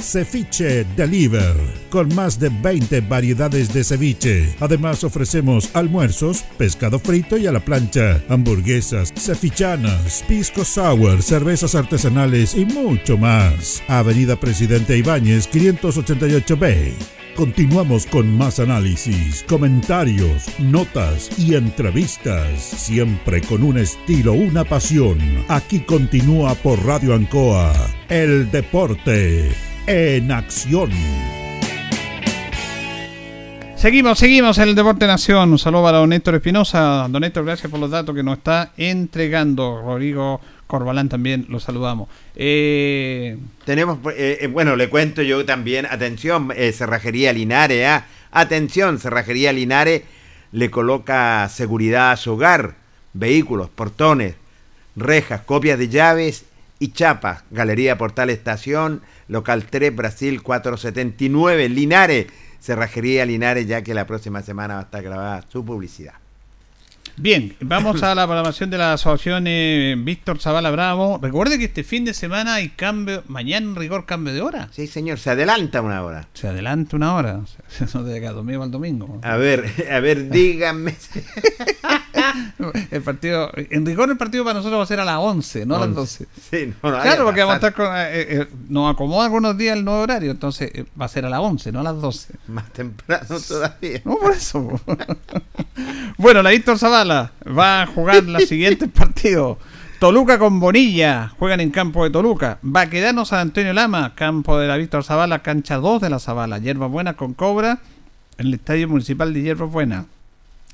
Ceviche Deliver, con más de 20 variedades de ceviche. Además ofrecemos almuerzos, pescado frito y a la plancha, hamburguesas, cevichanas, pisco sour, cervezas artesanales y mucho más. Avenida Presidente Ibáñez 588B. Continuamos con más análisis, comentarios, notas y entrevistas, siempre con un estilo, una pasión. Aquí continúa por Radio Ancoa, el deporte en acción. Seguimos, seguimos en el Deporte Nación. Un saludo para don Héctor Espinosa. Don Héctor, gracias por los datos que nos está entregando. Rodrigo Corbalán también lo saludamos. Eh, Tenemos, eh, eh, bueno, le cuento yo también, atención, eh, Cerrajería Linares, ¿ah? atención, Cerrajería Linares le coloca seguridad a su hogar, vehículos, portones, rejas, copias de llaves y chapas. Galería Portal Estación, local 3, Brasil 479, Linares, Cerrajería Linares, ya que la próxima semana va a estar grabada su publicidad. Bien, vamos a <laughs> la programación de la asociación eh, Víctor Zavala Bravo. Recuerde que este fin de semana hay cambio, mañana en rigor cambio de hora. Sí, señor, se adelanta una hora. Se adelanta una hora. <laughs> No de acá domingo al domingo. A ver, <laughs> a ver, díganme. El partido, en rigor el partido para nosotros va a ser a las 11, no a las 12. Sí, no, no, Claro, porque vamos a estar con. eh, eh, nos acomoda algunos días el nuevo horario, entonces eh, va a ser a las 11, no a las 12. más temprano todavía. No, por eso. bueno, la Víctor Zavala va a jugar los <laughs> siguientes partidos. Toluca con Bonilla, juegan en campo de Toluca. Baquedano San Antonio Lama, campo de la Víctor Zavala, cancha 2 de la Zavala. Hierbas Buenas con Cobra, en el Estadio Municipal de Hierbas Buenas.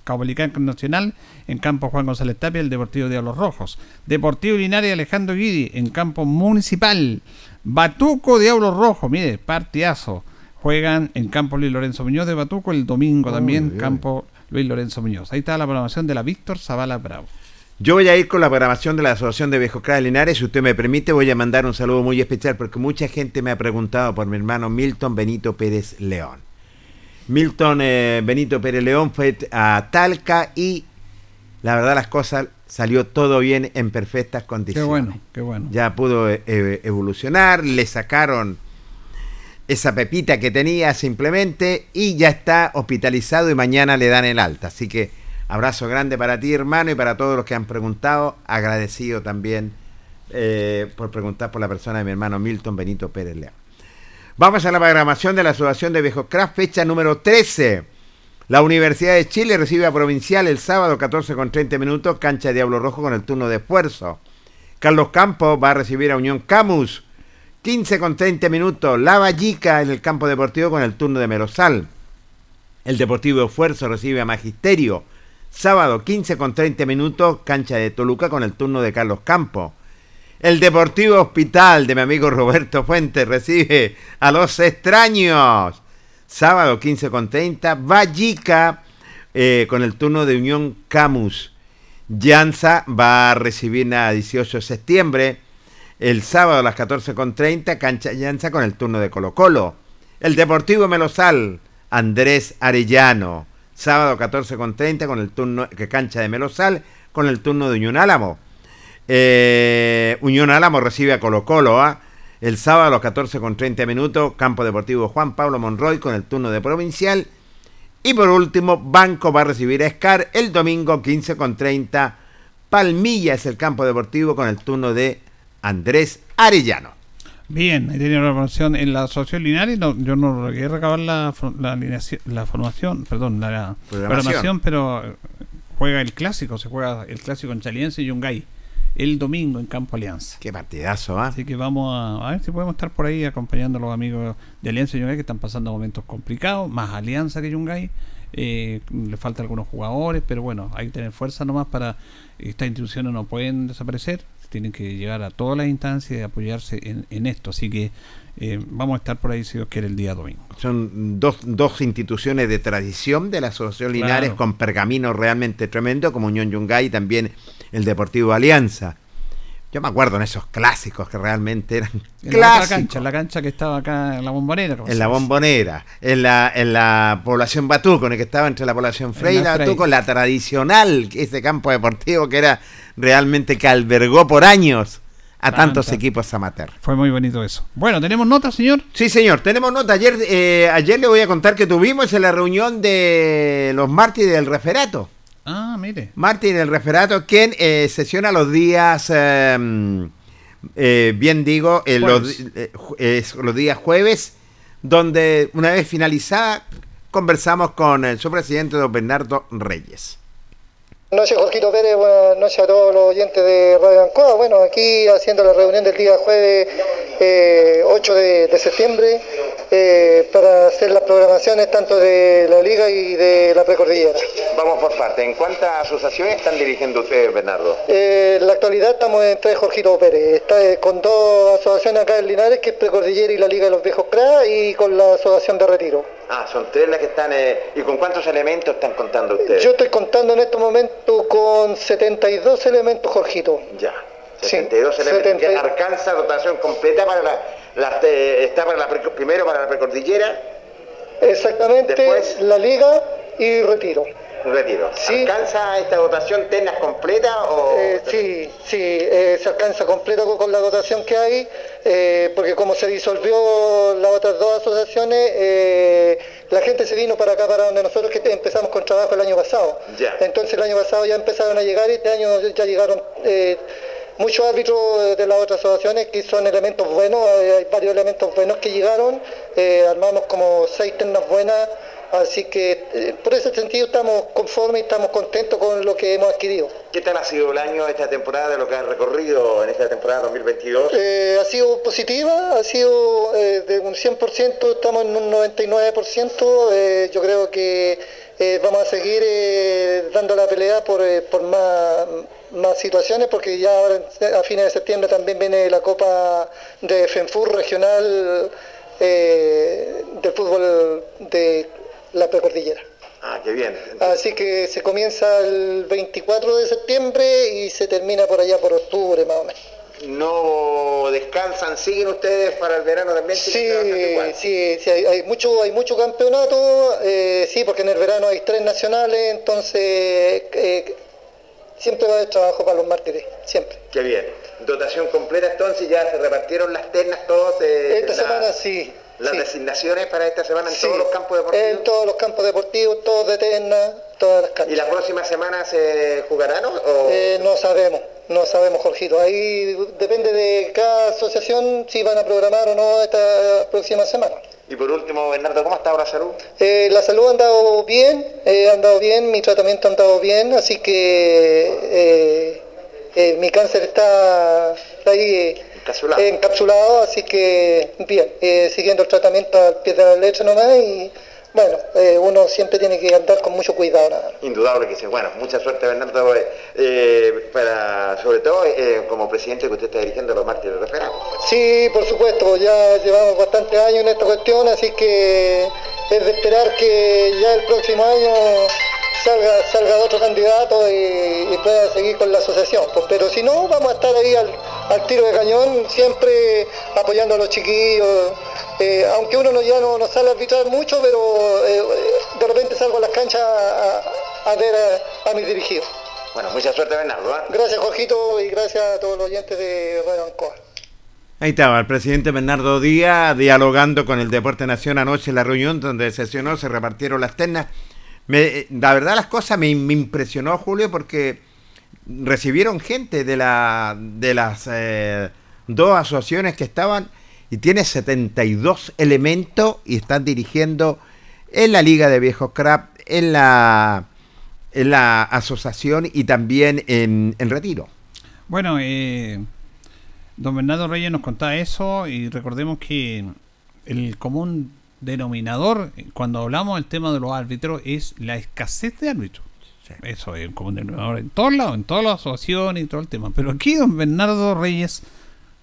Caupolicán con Nacional, en campo Juan González Tapia, el Deportivo Diablos Rojos. Deportivo Linares Alejandro Guidi, en campo municipal. Batuco Diablos Rojos, mire, partidazo. Juegan en campo Luis Lorenzo Muñoz de Batuco el domingo también, campo Luis Lorenzo Muñoz. Ahí está la programación de la Víctor Zavala Bravo. Yo voy a ir con la programación de la Asociación de Viejos Linares. Si usted me permite, voy a mandar un saludo muy especial porque mucha gente me ha preguntado por mi hermano Milton Benito Pérez León. Milton eh, Benito Pérez León fue a Talca y la verdad las cosas salió todo bien en perfectas Qué condiciones. bueno, qué bueno. Ya pudo eh, evolucionar, le sacaron esa pepita que tenía simplemente y ya está hospitalizado y mañana le dan el alta. Así que abrazo grande para ti hermano y para todos los que han preguntado. Agradecido también eh, por preguntar por la persona de mi hermano Milton Benito Pérez León. Vamos a la programación de la Asociación de Viejos Craft, fecha número 13. La Universidad de Chile recibe a Provincial el sábado 14 con 30 minutos, cancha de Diablo Rojo con el turno de esfuerzo. Carlos Campos va a recibir a Unión Camus, 15 con 30 minutos. La Vallica en el campo deportivo con el turno de Melosal. El Deportivo Esfuerzo recibe a Magisterio, sábado 15 con 30 minutos, cancha de Toluca con el turno de Carlos Campos. El Deportivo Hospital de mi amigo Roberto Fuentes recibe a los extraños. Sábado 15 con 30. Vallica eh, con el turno de Unión Camus. Llanza va a recibir a 18 de septiembre. El sábado a las 14 con 30. Cancha Llanza con el turno de Colo Colo. El Deportivo Melosal. Andrés Arellano. Sábado 14 con 30 con el turno que cancha de Melosal con el turno de Unión Álamo. Eh, Unión Álamo recibe a Colo Colo ¿ah? el sábado a los 14 con 30 minutos, Campo Deportivo Juan Pablo Monroy con el turno de Provincial. Y por último, Banco va a recibir a Scar el domingo 15 con 30. Palmilla es el campo deportivo con el turno de Andrés Arellano. Bien, ahí tenía la programación en la Asociación Linares. No, yo no llegué recabar la, la, formación, perdón, la, Programación. programación, pero eh, juega el clásico, se juega el clásico en Chaliense y Yungay el domingo en Campo Alianza. Qué partidazo, ¿ah? Así que vamos a, a ver si podemos estar por ahí acompañando a los amigos de Alianza y Yungay que están pasando momentos complicados, más Alianza que Yungay. Eh, le faltan algunos jugadores, pero bueno, hay que tener fuerza nomás para estas instituciones no pueden desaparecer, tienen que llegar a todas las instancias y apoyarse en, en esto. Así que eh, vamos a estar por ahí si Dios quiere el día domingo. Son dos, dos instituciones de tradición de la Asociación Claro. Linares con pergamino realmente tremendo, como Unión Yungay y también el Deportivo Alianza. Yo me acuerdo en esos clásicos que realmente eran En la clásicos. cancha, en la cancha que estaba acá en la bombonera. En la bombonera, en la, en la población Batuco, en el que estaba entre la población Frey y la la. Batuco, la tradicional, ese campo deportivo que era realmente que albergó por años a tantos Tanta. equipos amateur. Fue muy bonito eso. Bueno, ¿tenemos nota, señor? Sí, señor, tenemos nota. Ayer, eh, ayer le voy a contar que tuvimos en la reunión de los mártires del referato. Ah, mire. Mártir del referato, quien eh, sesiona los días, eh, eh, bien digo, eh, los, eh, los días jueves, donde una vez finalizada conversamos con su presidente, don Bernardo Reyes. Buenas noches, Jorgito Pérez. Buenas noches a todos los oyentes de Radio Ancoa. Bueno, aquí haciendo la reunión del día jueves eh, 8 de, de septiembre eh, para hacer las programaciones tanto de la Liga y de la Precordillera. Vamos por parte. ¿En cuántas asociaciones están dirigiendo ustedes, Bernardo? Eh, en la actualidad estamos en tres Jorgito Pérez. Está eh, con dos asociaciones acá en Linares, que es Precordillera y la Liga de los Viejos CRA, y con la Asociación de Retiro. Ah, son tres las que están. ¿Y con cuántos elementos están contando ustedes? Yo estoy contando en este momento con 72 elementos, Jorgito. Ya. Sí, 72 elementos. 70. que alcanza dotación completa para la. la- eh, está para la primero para la precordillera, Exactamente, Después- la Liga y Retiro. retiro. Sí. ¿Alcanza esta dotación ternas completa o.? Eh, sí, sí, eh, se alcanza completo con, con la dotación que hay, eh, porque como se disolvió las otras dos asociaciones, la gente se vino para acá, para donde nosotros que empezamos con trabajo el año pasado. Ya. Entonces el año pasado ya empezaron a llegar y este año ya llegaron muchos árbitros de las otras asociaciones que son elementos buenos, eh, hay varios elementos buenos que llegaron, eh, armamos como seis ternas buenas. Así que eh, por ese sentido estamos conformes y estamos contentos con lo que hemos adquirido. ¿Qué tal ha sido el año, esta temporada, de lo que ha recorrido en esta temporada 2022? Eh, ha sido positiva, ha sido de un 100%, estamos en un 99%. eh, yo creo que vamos a seguir dando la pelea por, por más, más situaciones, porque ya ahora a fines de septiembre también viene la Copa de FENFUR regional eh, del fútbol de la precordillera. Ah, qué bien. Así que se comienza el 24 de septiembre y se termina por allá por octubre más o menos. ¿No descansan? ¿Siguen ustedes para el verano también? Sí, sí, sí, hay, hay mucho, hay mucho campeonato, eh, sí, porque en el verano hay tres nacionales, entonces eh, siempre va a haber trabajo para los mártires, siempre. Qué bien. Dotación completa entonces, ya se repartieron las ternas todos. eh, Esta la- semana sí. Las sí. designaciones para esta semana en Sí. todos los campos deportivos. En todos los campos deportivos, todos de terna, todas las ¿Y canchas. la próxima semana se jugarán o- o...? Eh, no sabemos, no sabemos, Jorgito. Ahí depende de cada asociación si van a programar o no esta próxima semana. Y por último, Bernardo, ¿cómo está ahora salud? Eh, la salud ha andado bien, eh, ha andado bien, mi tratamiento ha andado bien, así que eh, mi cáncer está, está ahí Encapsulado. encapsulado, así que bien, siguiendo el tratamiento al pie de la leche nomás y bueno, eh, uno siempre tiene que andar con mucho cuidado nada. Indudable que sí. Bueno, mucha suerte, Bernardo, eh, eh, para, sobre todo eh, como presidente que usted está dirigiendo los mártires referados. Sí, por supuesto, ya llevamos bastantes años en esta cuestión, así que es de esperar que ya el próximo año salga, salga otro candidato y, y pueda seguir con la asociación. Pues, pero si no, vamos a estar ahí al, al tiro de cañón, siempre apoyando a los chiquillos. Eh, aunque uno no, ya no, no sale a arbitrar mucho, pero eh, de repente salgo a las canchas a, a ver a, a mis dirigidos. Bueno, mucha suerte, Bernardo. ¿eh? Gracias, Jorgito, y gracias a todos los oyentes de Radio Ancoa. Ahí estaba el presidente Bernardo Díaz dialogando con el Deporte Nación anoche en la reunión donde sesionó, se repartieron las ternas. Me, la verdad las cosas me, me impresionó Julio porque recibieron gente de, la, de las eh, dos asociaciones que estaban y tiene 72 elementos y están dirigiendo en la Liga de Viejos Crap, en la, en la asociación y también en, en Retiro. Bueno, eh, don Bernardo Reyes nos contaba eso y recordemos que el común denominador cuando hablamos del tema de los árbitros es la escasez de árbitros. Eso es el común denominador en todos lados, en todas las asociaciones y todo el tema. Pero aquí don Bernardo Reyes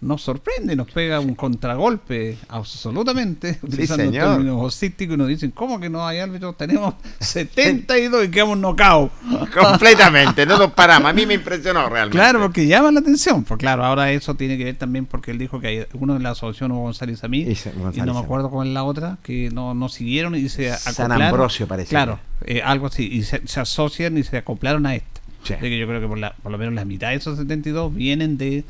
nos sorprende, nos pega un contragolpe absolutamente, utilizando un señor. término vocístico y nos dicen, ¿cómo que no hay árbitros? Tenemos 72 y quedamos nocaos. <laughs> Completamente, no nos paramos. A mí me impresionó realmente. Claro, porque llama la atención. Pues claro, ahora eso tiene que ver también porque él dijo que hay uno de la asociación Hugo González a mí Y se- González y no me acuerdo con la otra que no, no siguieron y se San acoplaron. Ambrosio parece. Claro, eh, algo así y se, se asocian y se acoplaron a esta. Sí. Así que yo creo que por, la, por lo menos la mitad de esos 72 vienen de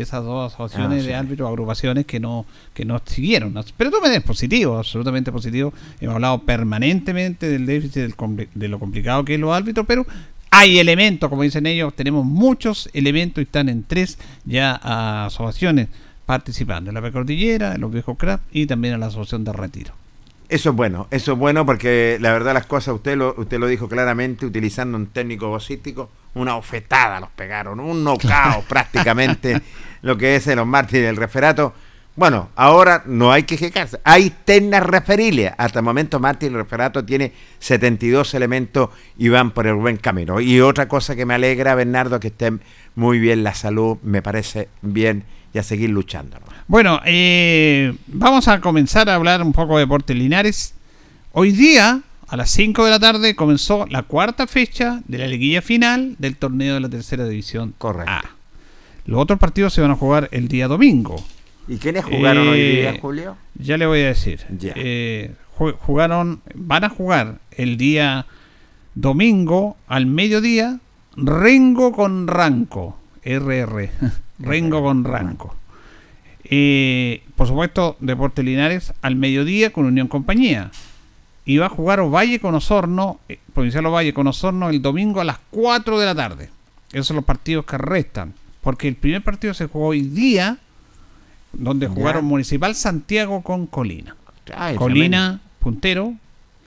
esas dos asociaciones Ah, sí. de árbitros, agrupaciones que no que no siguieron. Pero tú me des positivo, absolutamente positivo. Hemos hablado permanentemente del déficit, del de lo complicado que es los árbitros, pero hay elementos, como dicen ellos, tenemos muchos elementos y están en tres ya asociaciones participando, en la Precordillera, en los viejos CRAP y también en la Asociación de Retiro. Eso es bueno, eso es bueno porque la verdad las cosas, usted lo, usted lo dijo claramente, utilizando un técnico vocístico, una ofetada los pegaron, un nocao <laughs> prácticamente, lo que es en los mártires del referato. Bueno, ahora no hay que quejarse, hay ternas referiles. Hasta el momento Mártir del referato tiene 72 elementos y van por el buen camino. Y otra cosa que me alegra, Bernardo, que esté muy bien la salud, me parece bien y a seguir luchando. ¿no? Bueno, eh, vamos a comenzar a hablar un poco de Deportes Linares. Hoy día, a las 5 de la tarde, comenzó la cuarta fecha de la liguilla final del torneo de la tercera división Correcto. A. Los otros partidos se van a jugar el día domingo. ¿Y quiénes jugaron hoy Eh, día, Julio? Ya le voy a decir. Ya. Eh, ju- jugaron, van a jugar el día domingo al mediodía Rengo con Ranco. RR. <laughs> Rengo con Ranco. Eh, por supuesto, Deportes Linares al mediodía con Unión Compañía. Y va a jugar Ovalle con Osorno, eh, Provincial Ovalle con Osorno el domingo a las 4 de la tarde. Esos son los partidos que restan. Porque el primer partido se jugó hoy día, donde Ya. jugaron Municipal Santiago con Colina. Ay, Colina, puntero,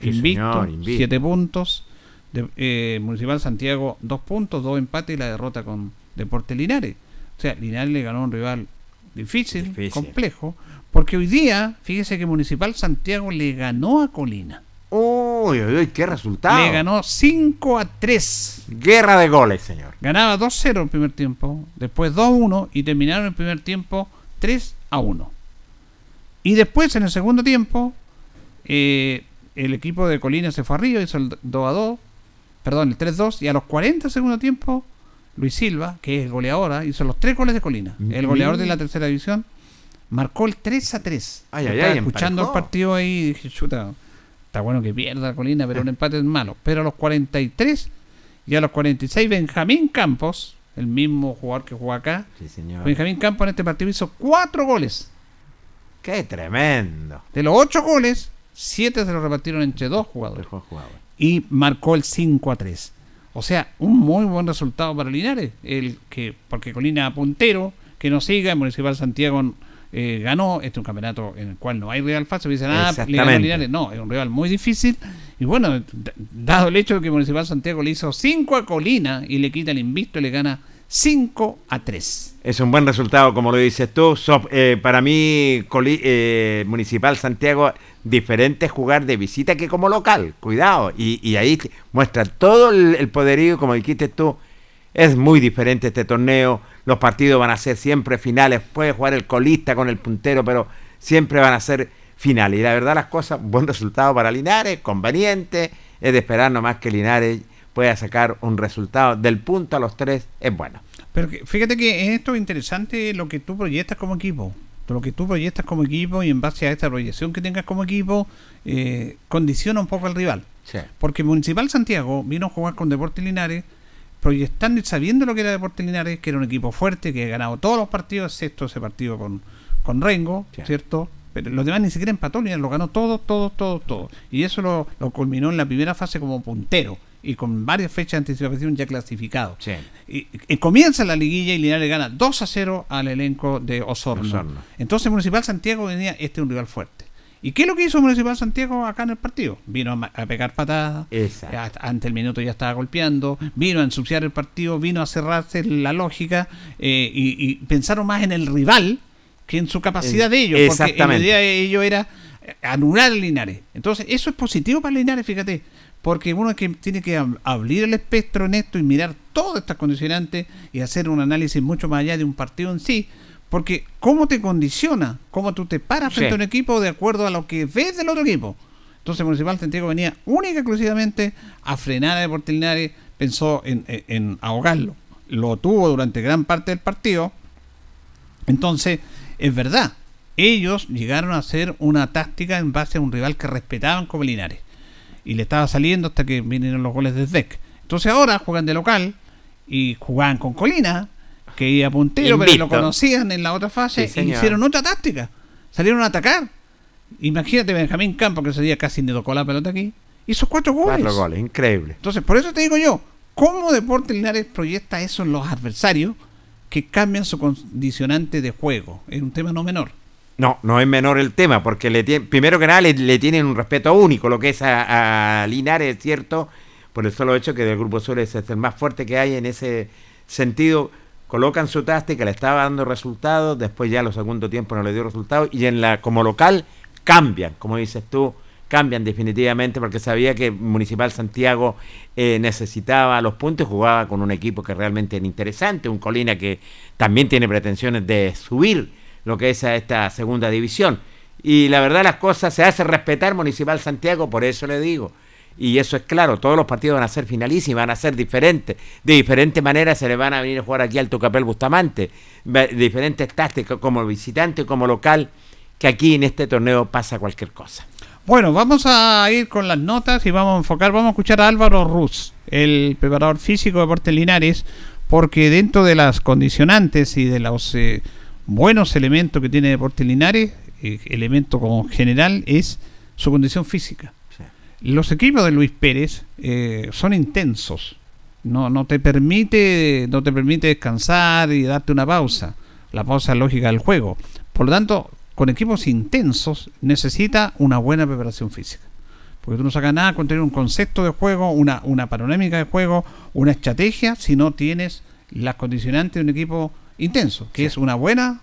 Sí, invicto, señor, invicto. 7 puntos. De- eh, Municipal Santiago, 2 puntos, 2 empates y la derrota con Deportes Linares. O sea, Linares le ganó a un rival difícil, Difícil. complejo, porque hoy día, fíjese que Municipal Santiago le ganó a Colina. Uy, uy, uy, qué resultado. Le ganó 5 a 3. Guerra de goles, señor. Ganaba 2-0 el primer tiempo, después 2-1 y terminaron el primer tiempo 3 a 1. Y después en el segundo tiempo, eh, el equipo de Colina se fue arriba, hizo el 2 a 2, perdón, el 3-2, y a los 40 del segundo tiempo, Luis Silva, que es el goleador, ah, hizo los tres goles de Colina. El goleador de la tercera división marcó el 3 a 3. Ay, ay, ay, escuchando el partido ahí dije, chuta, está bueno que pierda Colina, pero un <laughs> empate es malo. Pero a los 43 y a los 46, Benjamín Campos, el mismo jugador que jugó acá, Sí, señor. Benjamín Campos en este partido hizo cuatro goles. Qué tremendo. De los ocho goles, siete se los repartieron entre dos jugadores. Jugador. Y marcó el 5 a 3. O sea, un muy buen resultado para Linares. El que, porque Colina puntero, que no siga, el Municipal Santiago eh, ganó. Este es un campeonato en el cual no hay rival fácil. Dicen, ah, le ganó. Linares. No, es un rival muy difícil. Y bueno, dado el hecho de que Municipal Santiago le hizo 5 a Colina y le quita el invicto y le gana 5 a 3. Es un buen resultado, como lo dices tú. Eh, para mí, eh, Municipal Santiago, diferente jugar de visita que como local. Cuidado. Y, ahí muestra todo el, el poderío, como dijiste tú. Es muy diferente este torneo. Los partidos van a ser siempre finales. Puede jugar el colista con el puntero, pero siempre van a ser finales. Y la verdad, las cosas, buen resultado para Linares, conveniente. Es de esperar nomás que Linares pueda sacar un resultado del punto a los tres. Es bueno. Pero que- fíjate que esto es interesante lo que tú proyectas como equipo. Lo que tú proyectas como equipo y en base a esta proyección que tengas como equipo, eh, condiciona un poco al rival. Sí. Porque Municipal Santiago vino a jugar con Deportes Linares, proyectando y sabiendo lo que era Deportes Linares, que era un equipo fuerte, que ha ganado todos los partidos, excepto ese partido con, con Rengo, Sí. ¿cierto? Pero los demás ni siquiera empató, Linares lo ganó todo, todo, todo, todo. Y eso lo, lo culminó en la primera fase como puntero y con varias fechas de anticipación ya clasificado. Sí. Y, y comienza la liguilla y Linares gana 2 a 0 al elenco de Osorno. Osorno. Entonces Municipal Santiago venía, este es un rival fuerte. ¿Y qué es lo que hizo Municipal Santiago acá en el partido? Vino a, pegar patadas, ante el minuto ya estaba golpeando, vino a ensuciar el partido, vino a cerrarse la lógica eh, y, y pensaron más en el rival que en su capacidad En- de ellos, porque la idea de ellos era eh, anular Linares. Entonces, eso es positivo para Linares, fíjate, porque uno es que tiene que ab- abrir el espectro en esto y mirar todas estas condicionantes y hacer un análisis mucho más allá de un partido en sí. Porque cómo te condiciona, cómo tú te paras frente Sí. a un equipo de acuerdo a lo que ves del otro equipo. Entonces Municipal Santiago venía única y exclusivamente a frenar a Deportes Linares, pensó en, en- en ahogarlo. Lo tuvo durante gran parte del partido. Entonces, es verdad, ellos llegaron a hacer una táctica en base a un rival que respetaban como Linares. Y le estaba saliendo hasta que vinieron los goles de Zec. Entonces ahora juegan de local y jugaban con Colina, que iba puntero, pero lo conocían en la otra fase Sí, señor. hicieron otra táctica. Salieron a atacar. Imagínate Benjamín Campos, que ese día casi ni tocó la pelota aquí. Hizo cuatro goles. Cuatro goles, increíble. Entonces, por eso te digo yo, ¿cómo Deportes Linares proyecta eso en los adversarios que cambian su condicionante de juego? Es un tema no menor. No, no es menor el tema, porque le tiene, primero que nada le, le tienen un respeto único, lo que es a, a Linares, es cierto, por el solo hecho que del Grupo Sur es el más fuerte que hay en ese sentido. Colocan su táctica, le estaba dando resultados, después ya los segundo tiempo no le dio resultados, y en la como local cambian, como dices tú, cambian definitivamente, porque sabía que Municipal Santiago eh, necesitaba los puntos, jugaba con un equipo que realmente era interesante, un Colina que también tiene pretensiones de subir lo que es a esta segunda división. Y la verdad las cosas se hace respetar Municipal Santiago, por eso le digo. Y eso es claro, todos los partidos van a ser finalísimos, van a ser diferentes. De diferentes maneras se le van a venir a jugar aquí al Tocapel Bustamante. Diferentes tácticas como visitante, como local, que aquí en este torneo pasa cualquier cosa. Bueno, vamos a ir con las notas y vamos a enfocar, vamos a escuchar a Álvaro Ruz, el preparador físico de Deportes Linares, porque dentro de las condicionantes y de los eh, buenos elementos que tiene Deportes Linares, eh, elemento como general es su condición física. Los equipos de Luis Pérez eh, son intensos. No, no te permite, no te permite descansar y darte una pausa. La pausa lógica del juego. Por lo tanto, con equipos intensos necesita una buena preparación física. Porque tú no sacas nada con tener un concepto de juego, una, una panorámica de juego, una estrategia, si no tienes las condicionantes de un equipo intenso, que es una buena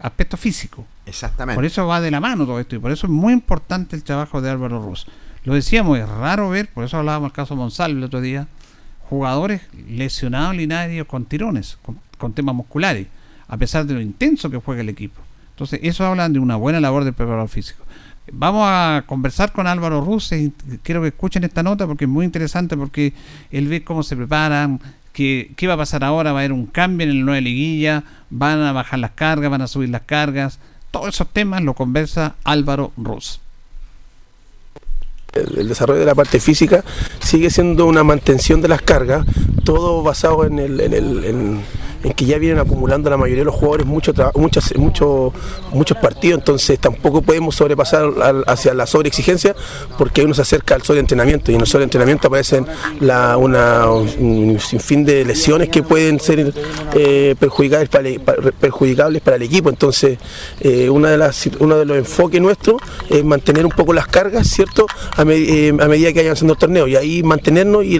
aspecto físico. Exactamente. Por eso va de la mano todo esto y por eso es muy importante el trabajo de Álvaro Ruz. Lo decíamos, es raro ver, por eso hablábamos del caso Monsalve el otro día, jugadores lesionados linarios con tirones, con, con temas musculares, a pesar de lo intenso que juega el equipo. Entonces, eso habla de una buena labor del preparador físico. Vamos a conversar con Álvaro Ruz, quiero que escuchen esta nota porque es muy interesante porque él ve cómo se preparan, que, qué va a pasar ahora, va a haber un cambio en el nueva liguilla, van a bajar las cargas, van a subir las cargas, todos esos temas lo conversa Álvaro Ruz. El, el desarrollo de la parte física sigue siendo una mantención de las cargas, todo basado en, el, en, el- en- en que ya vienen acumulando la mayoría de los jugadores mucho muchas, mucho- muchos partidos, entonces tampoco podemos sobrepasar al- hacia la sobreexigencia porque uno se acerca al sobreentrenamiento y en el sobreentrenamiento aparecen la, una, un sinfín de lesiones que pueden ser eh, perjudicables, para pa- perjudicables para el equipo, entonces eh, una de las, uno de los enfoques nuestros es mantener un poco las cargas, ¿cierto? A, eh, medida que vayan haciendo el torneo y ahí mantenernos y,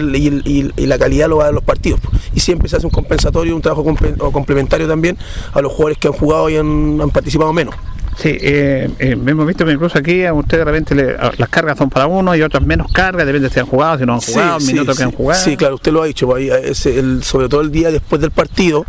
la calidad lo va a dar los partidos. Y siempre se hace un compensatorio, un trabajo o complementario también a los jugadores que han jugado y han, participado menos. Sí, eh, eh, hemos visto que incluso aquí a usted de repente le- a- las cargas son para uno y otras menos cargas, depende si han jugado, si no han jugado, Sí, minutos sí, que han jugado. Sí, claro, usted lo ha dicho, pues, es el- sobre todo el día después del partido,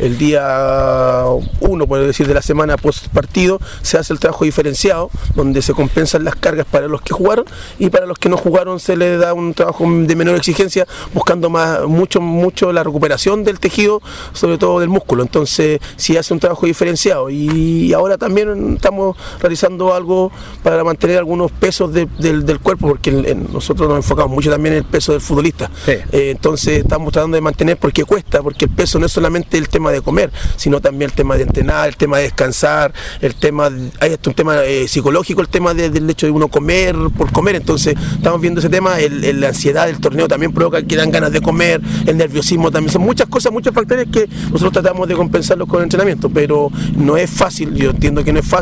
el día uno, por decir, de la semana post partido, se hace el trabajo diferenciado, donde se compensan las cargas para los que jugaron y para los que no jugaron se les da un trabajo de menor exigencia, buscando más mucho, mucho la recuperación del tejido, sobre todo del músculo. Entonces, sí hace un trabajo diferenciado. Y ahora también estamos realizando algo para mantener algunos pesos de- del, del cuerpo, porque en- en- nosotros nos enfocamos mucho también en el peso del futbolista. Eh, entonces estamos tratando de mantener porque cuesta, porque el peso no es solamente el tema de comer, sino también el tema de entrenar, el tema de descansar, el tema, hay hasta un tema eh, psicológico, el tema de- del hecho de uno comer por comer. Entonces estamos viendo ese tema, el- el- la ansiedad del torneo también provoca que dan ganas de comer, el nerviosismo también, son muchas cosas, muchos factores que nosotros tratamos de compensarlos con el entrenamiento, pero no es fácil, yo entiendo que no es fácil,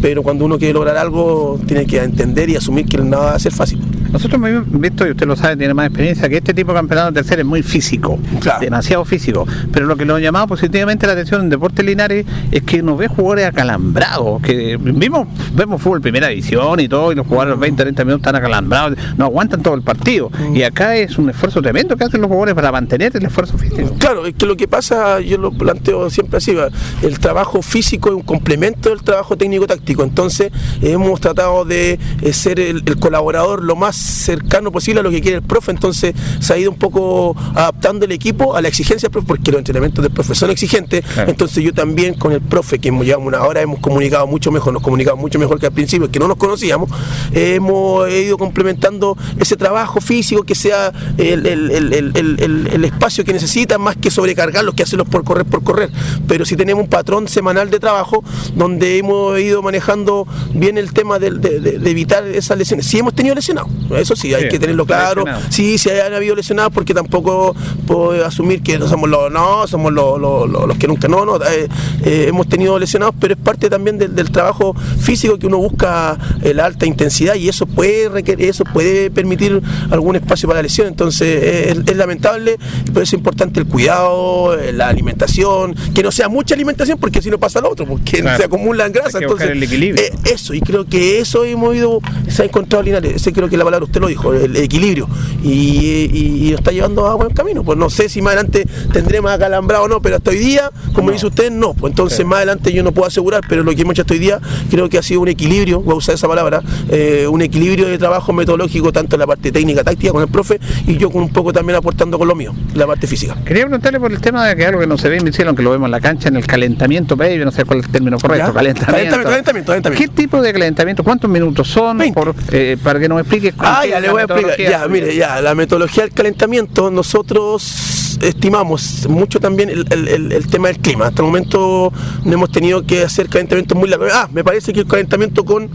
pero cuando uno quiere lograr algo tiene que entender y asumir que nada va a ser fácil. Nosotros hemos visto, y usted lo sabe, tiene más experiencia, que este tipo de campeonato tercero es muy físico, demasiado físico. Pero lo que nos llamaba positivamente la atención en Deportes Linares es que nos ve jugadores acalambrados, que vimos, vemos fútbol primera división y todo, y los jugadores 20, 30 minutos están acalambrados, no aguantan todo el partido. Y acá es un esfuerzo tremendo que hacen los jugadores para mantener el esfuerzo físico. Claro, es que lo que pasa, yo lo planteo siempre así, va, el trabajo físico es un complemento del trabajo técnico-táctico, entonces hemos tratado de eh, ser el, el colaborador lo más cercano posible a lo que quiere el profe, entonces se ha ido un poco adaptando el equipo a la exigencia del profe, porque los entrenamientos del profe son exigentes, entonces yo también con el profe, que hemos llevado una hora, hemos comunicado mucho mejor, nos comunicamos mucho mejor que al principio, que no nos conocíamos, hemos ido complementando ese trabajo físico que sea el, el- el- el- el- el- el espacio que necesitan más que sobrecargarlos, que hacerlos por correr, por correr. Pero si tenemos un patrón semanal de trabajo donde hemos ido manejando bien el tema de, de- de evitar esas lesiones. Sí hemos tenido lesionados, Eso sí, hay Sí, que tenerlo claro. Sí, si hayan habido lesionados, porque tampoco puedo asumir que no somos los, no, somos los, los- los- los que nunca no, no. eh, eh, hemos tenido lesionados, pero es parte también del, del trabajo físico que uno busca eh, la alta intensidad y eso puede requerir, eso puede permitir algún espacio para la lesión. Entonces es, es lamentable, pero es importante el cuidado, la alimentación, que no sea mucha alimentación, porque si no pasa lo otro, porque Claro. se acumulan grasa. Hay que buscar Entonces, el equilibrio. eh, eso, y creo que eso hemos ido, se ha encontrado Linares, ese creo que la palabra usted lo dijo, el equilibrio, y, y- está llevando a buen camino. Pues no sé si más adelante tendremos acalambrado o no, pero hasta hoy día, como dice usted, no. Pues entonces más adelante yo no puedo asegurar, pero lo que hemos hecho hasta hoy día creo que ha sido un equilibrio, voy a usar esa palabra, eh, un equilibrio de trabajo metodológico, tanto en la parte técnica, táctica con el profe, y yo con un poco también aportando con lo mío, la parte física. Quería preguntarle por el tema de que algo que no se ve invisible, aunque lo vemos en la cancha, en el calentamiento previo, no sé cuál es el término correcto, ¿Ya? calentamiento. Calentamiento, calentamiento, calentamiento. ¿Qué tipo de calentamiento? ¿Cuántos minutos son? Por, eh, para que nos explique. Ah, ya le voy a explicar. Ya, mire, ya, la metodología del calentamiento, nosotros estimamos mucho también el, el- el- el tema del clima. Hasta el momento no hemos tenido que hacer calentamientos muy largos. Ah, me parece que el calentamiento con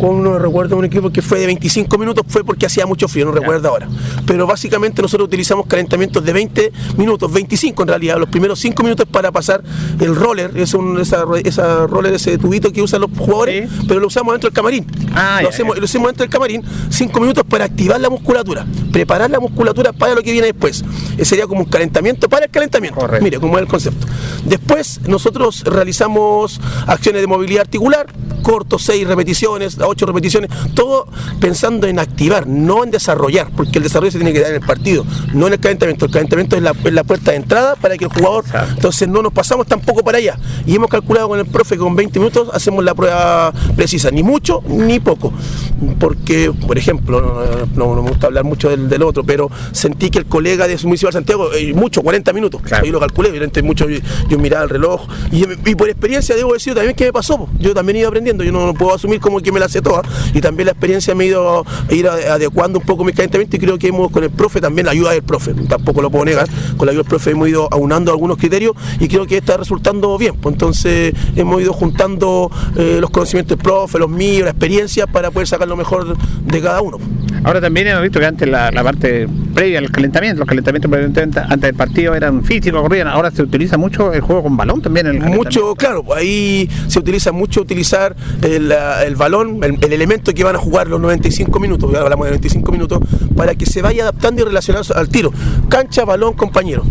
con no recuerdo un equipo que fue de 25 minutos fue porque hacía mucho frío, no recuerdo ahora. Pero básicamente nosotros utilizamos calentamientos de 20 minutos, 25 en realidad, los primeros 5 minutos para pasar el roller, es un, esa, esa roller, ese tubito que usan los jugadores, pero lo usamos dentro del camarín. Ah, lo, hacemos, lo hacemos dentro del camarín, 5 minutos para activar la musculatura, preparar la musculatura para lo que viene después. Ese sería como un calentamiento para el calentamiento. Mire, como es el concepto. Después nosotros realizamos acciones de movilidad articular, cortos, 6 repeticiones, 8 repeticiones, todo pensando en activar, no en desarrollar, porque el desarrollo se tiene que dar en el partido, no en el calentamiento. El calentamiento es la, es la puerta de entrada para que el jugador, entonces no nos pasamos tampoco para allá. Y hemos calculado con el profe que con 20 minutos hacemos la prueba precisa, ni mucho ni poco. Porque, por ejemplo, no, no- no me gusta hablar mucho del, del otro, pero sentí que el colega de Municipal Santiago, eh, mucho, 40 minutos, ahí lo calculé, evidentemente mucho, yo, yo miraba el reloj, y, y por experiencia debo decir también que me pasó, yo también iba aprendiendo, yo no, no puedo asumir como que me la sé toda, y también la experiencia me ha ido a ir adecuando un poco calentamientos, y creo que hemos con el profe también la ayuda del profe, tampoco lo puedo negar, con la ayuda del profe hemos ido aunando algunos criterios, y creo que está resultando bien, pues entonces hemos ido juntando eh, los conocimientos del profe, los míos, la experiencia, para poder sacar lo mejor de cada uno. Ahora también hemos visto que antes la, parte previa al calentamiento, los calentamientos previamente antes del partido eran físicos, corrían, ahora se utiliza mucho el juego con balón también en el. Mucho, claro, ahí se utiliza mucho utilizar el, balón, el, el elemento que van a jugar los 95 minutos, ya hablamos de 95 minutos, para que se vaya adaptando y relacionando al tiro. Cancha, balón, compañero.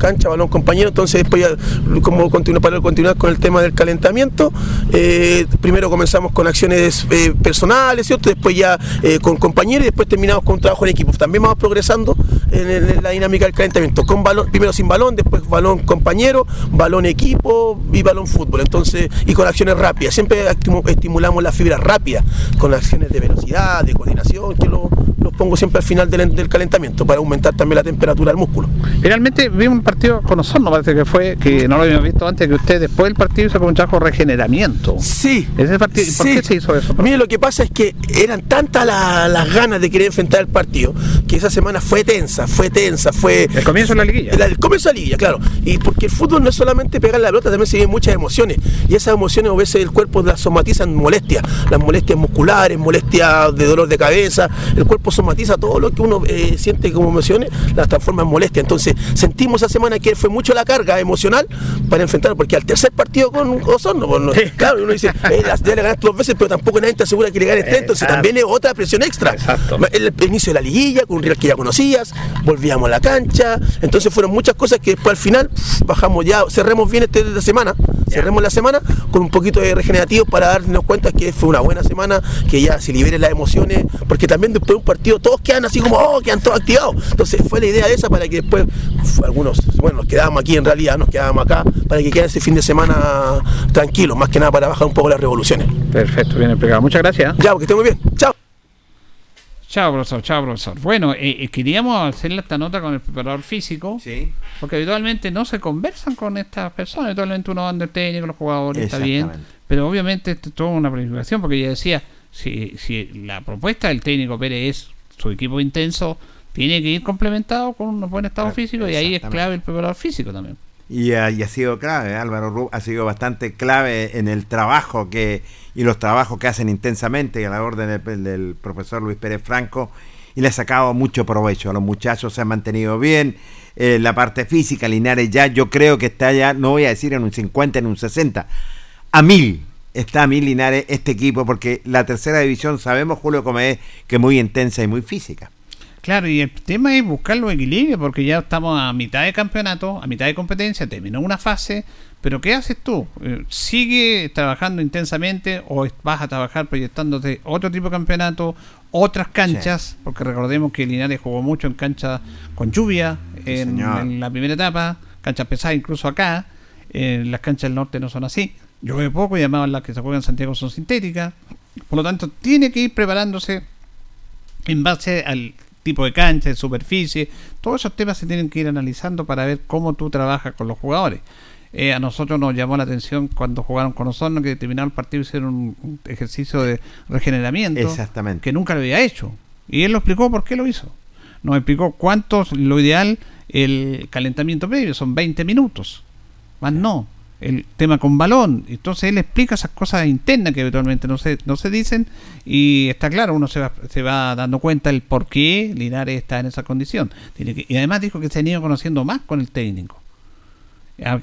Cancha, balón, compañero. Entonces, después, ya, como continuar, para continuar con el tema del calentamiento, eh, primero comenzamos con acciones eh, personales, ¿cierto? Después ya eh, con compañeros y después terminamos con trabajo en equipo. También vamos progresando en, el- en la dinámica del calentamiento. Con balón, primero sin balón, después balón compañero, balón equipo y balón fútbol. Entonces, y con acciones rápidas. Siempre estimu- estimulamos la fibra rápida, con acciones de velocidad, de coordinación, que lo- los pongo siempre al final del, del calentamiento para aumentar también la temperatura del músculo. Finalmente vi un partido con Osorno, parece que fue, que no lo habíamos visto antes, que usted después del partido hizo como un trabajo de regeneramiento. Sí. Ese partido, ¿Por Sí. qué se hizo eso? Mire, lo que pasa es que eran tantas la- las ganas de querer enfrentar el partido que esa semana fue tensa, fue tensa, fue. El comienzo de la liguilla. El, el comienzo de la liguilla, claro. Y porque el fútbol no es solamente pegar la pelota, también se viven muchas emociones. Y esas emociones a veces el cuerpo las somatiza en molestias. Las molestias musculares, molestias de dolor de cabeza. El cuerpo somatiza todo lo que uno eh, siente como emociones, las transforma en molestia. Entonces, sentimos esa semana que fue mucho la carga emocional para enfrentar, porque al tercer partido con Osorno, pues, no- claro, uno dice, eh, las- ya le ganaste dos veces, pero tampoco nadie te asegura que le ganes tres, entonces Exacto. también es otra presión extra. El, el inicio de la liguilla, con un rival que ya conocías, volvíamos a la cancha, entonces fueron muchas cosas que después al final bajamos ya, cerremos bien este de la semana, cerremos la semana con un poquito de regenerativo para darnos cuenta que fue una buena semana, que ya se liberen las emociones, porque también después de un partido todos quedan así como, oh, quedan todos activados. Entonces fue la idea de esa para que después, uf, algunos, bueno, nos quedábamos aquí en realidad, nos quedábamos acá, para que quede ese fin de semana tranquilo, más que nada para bajar un poco las revoluciones. Perfecto, bien explicado. Muchas gracias. Ya, porque esté muy bien. Chao. Chao, profesor, chao, profesor. Bueno, eh, eh, queríamos hacerle esta nota con el preparador físico. Porque habitualmente no se conversan con estas personas. Habitualmente uno anda el técnico, los jugadores, está bien. Pero obviamente esto es toda una planificación. Porque ya decía, si, si la propuesta del técnico Pérez es su equipo intenso, tiene que ir complementado con un buen estado físico. Y ahí es clave el preparador físico también. Y ha, y ha sido clave. ¿eh? Álvaro Ruz ha sido bastante clave en el trabajo que y los trabajos que hacen intensamente a la orden del, del profesor Luis Pérez Franco y le ha sacado mucho provecho. Los muchachos se han mantenido bien. eh, la parte física, Linares ya, yo creo que está ya, no voy a decir en un 50, en un 60, a mil. Está a mil Linares este equipo, porque la tercera división sabemos, Julio, como es, que es muy intensa y muy física. Claro, y el tema es buscar los equilibrios, porque ya estamos a mitad de campeonato, a mitad de competencia, terminó una fase, pero ¿qué haces tú? Eh, ¿Sigue trabajando intensamente o vas a trabajar proyectándote otro tipo de campeonato, otras canchas? Porque recordemos que Linares jugó mucho en canchas con lluvia en la primera etapa, canchas pesadas incluso acá, eh, las canchas del norte no son así, llueve poco y además las que se juegan en Santiago son sintéticas, por lo tanto tiene que ir preparándose en base al tipo de cancha, de superficie, todos esos temas se tienen que ir analizando para ver cómo tú trabajas con los jugadores. Eh, a nosotros nos llamó la atención cuando jugaron con Osorno que terminaron el partido hicieron un, un ejercicio de regeneramiento Exactamente. que nunca lo había hecho. Y él lo explicó por qué lo hizo. Nos explicó cuántos, lo ideal, el calentamiento previo, son 20 minutos. Más no. El tema con balón. Entonces él explica esas cosas internas que habitualmente no se, no se dicen. Y está claro, uno se va, se va dando cuenta el por qué Linares está en esa condición. Tiene que- y además dijo que se han ido conociendo más con el técnico.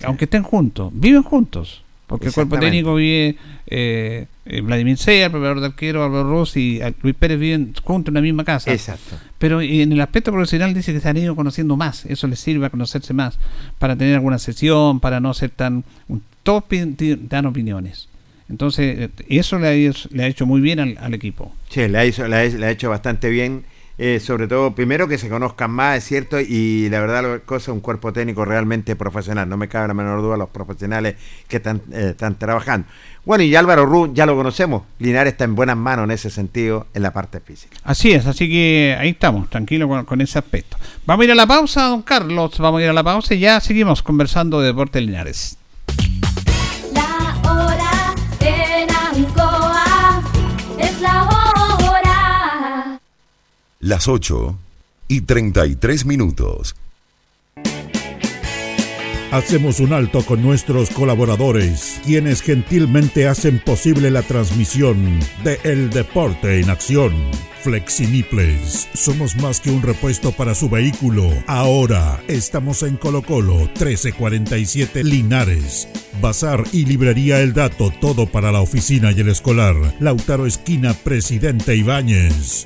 Aunque estén juntos, viven juntos. Porque el cuerpo técnico vive eh, eh, Vladimir Sea, el preparador de arquero, Álvaro Ross y eh, Luis Pérez viven juntos en la misma casa. Exacto. Pero en el aspecto profesional dice que se han ido conociendo más, eso les sirve a conocerse más, para tener alguna sesión, para no ser tan... Todos dan opiniones. Entonces, eh, eso le ha, le ha hecho muy bien al, al equipo. Sí, le ha, hizo- le ha- le ha hecho bastante bien. Eh, sobre todo, primero que se conozcan más, es cierto, y la verdad, la cosa un cuerpo técnico realmente profesional. No me cabe la menor duda los profesionales que están, eh, trabajando. Bueno, y Álvaro Ruz ya lo conocemos. Linares está en buenas manos en ese sentido, en la parte física. Así es, así que ahí estamos, tranquilos con, con ese aspecto. Vamos a ir a la pausa, don Carlos, vamos a ir a la pausa y ya seguimos conversando de Deportes Linares. Las 8 y 33 minutos. Hacemos un alto con nuestros colaboradores, quienes gentilmente hacen posible la transmisión de El Deporte en Acción. Flexiniples, somos más que un repuesto para su vehículo. Ahora estamos en Colo Colo 1347 Linares. Bazar y librería El Dato, todo para la oficina y el escolar. Lautaro Esquina, Presidente Ibáñez.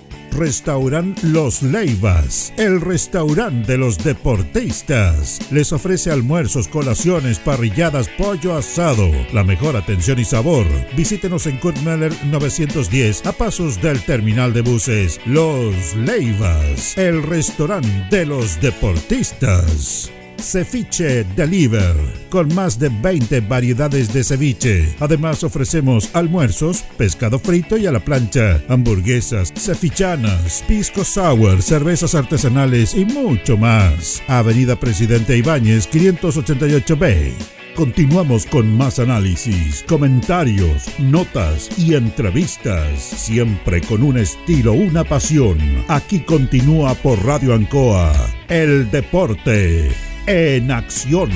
Restaurant Los Leivas, el restaurante de los deportistas. Les ofrece almuerzos, colaciones, parrilladas, pollo asado, la mejor atención y sabor. Visítenos en Kurt Meller 910 a pasos del terminal de buses Los Leivas, el restaurante de los deportistas. Ceviche Deliver, con más de 20 variedades de ceviche. Además ofrecemos almuerzos, pescado frito y a la plancha, hamburguesas, cevichanas, pisco sour, cervezas artesanales y mucho más. Avenida Presidente Ibáñez 588B. Continuamos con más análisis, comentarios, notas y entrevistas, siempre con un estilo, una pasión. Aquí continúa por Radio Ancoa, el deporte en acción.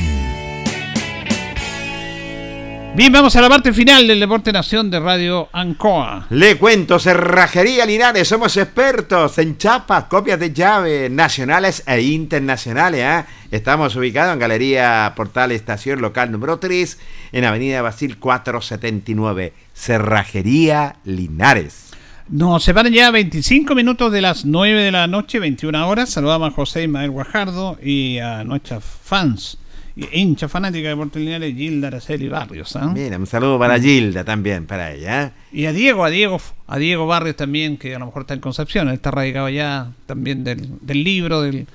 Bien, vamos a la parte final del Deporte Nación de Radio Ancoa. Le cuento, Cerrajería Linares, somos expertos en chapas, copias de llave nacionales e internacionales. ¿ah? Estamos ubicados en Galería Portal Estación Local número 3, en Avenida Basil 479, Cerrajería Linares. Nos separan ya 25 minutos de las 9 de la noche, 21 horas. Saludamos a José Ismael Guajardo y a nuestras fans, hincha fanática de Deportes Linares, Gilda Araceli Barrios. ¿ah? Mira, un saludo para Gilda también, para ella. ¿eh? Y a Diego, a Diego, a Diego Barrios también, que a lo mejor está en Concepción, él está radicado ya también del, del libro, del,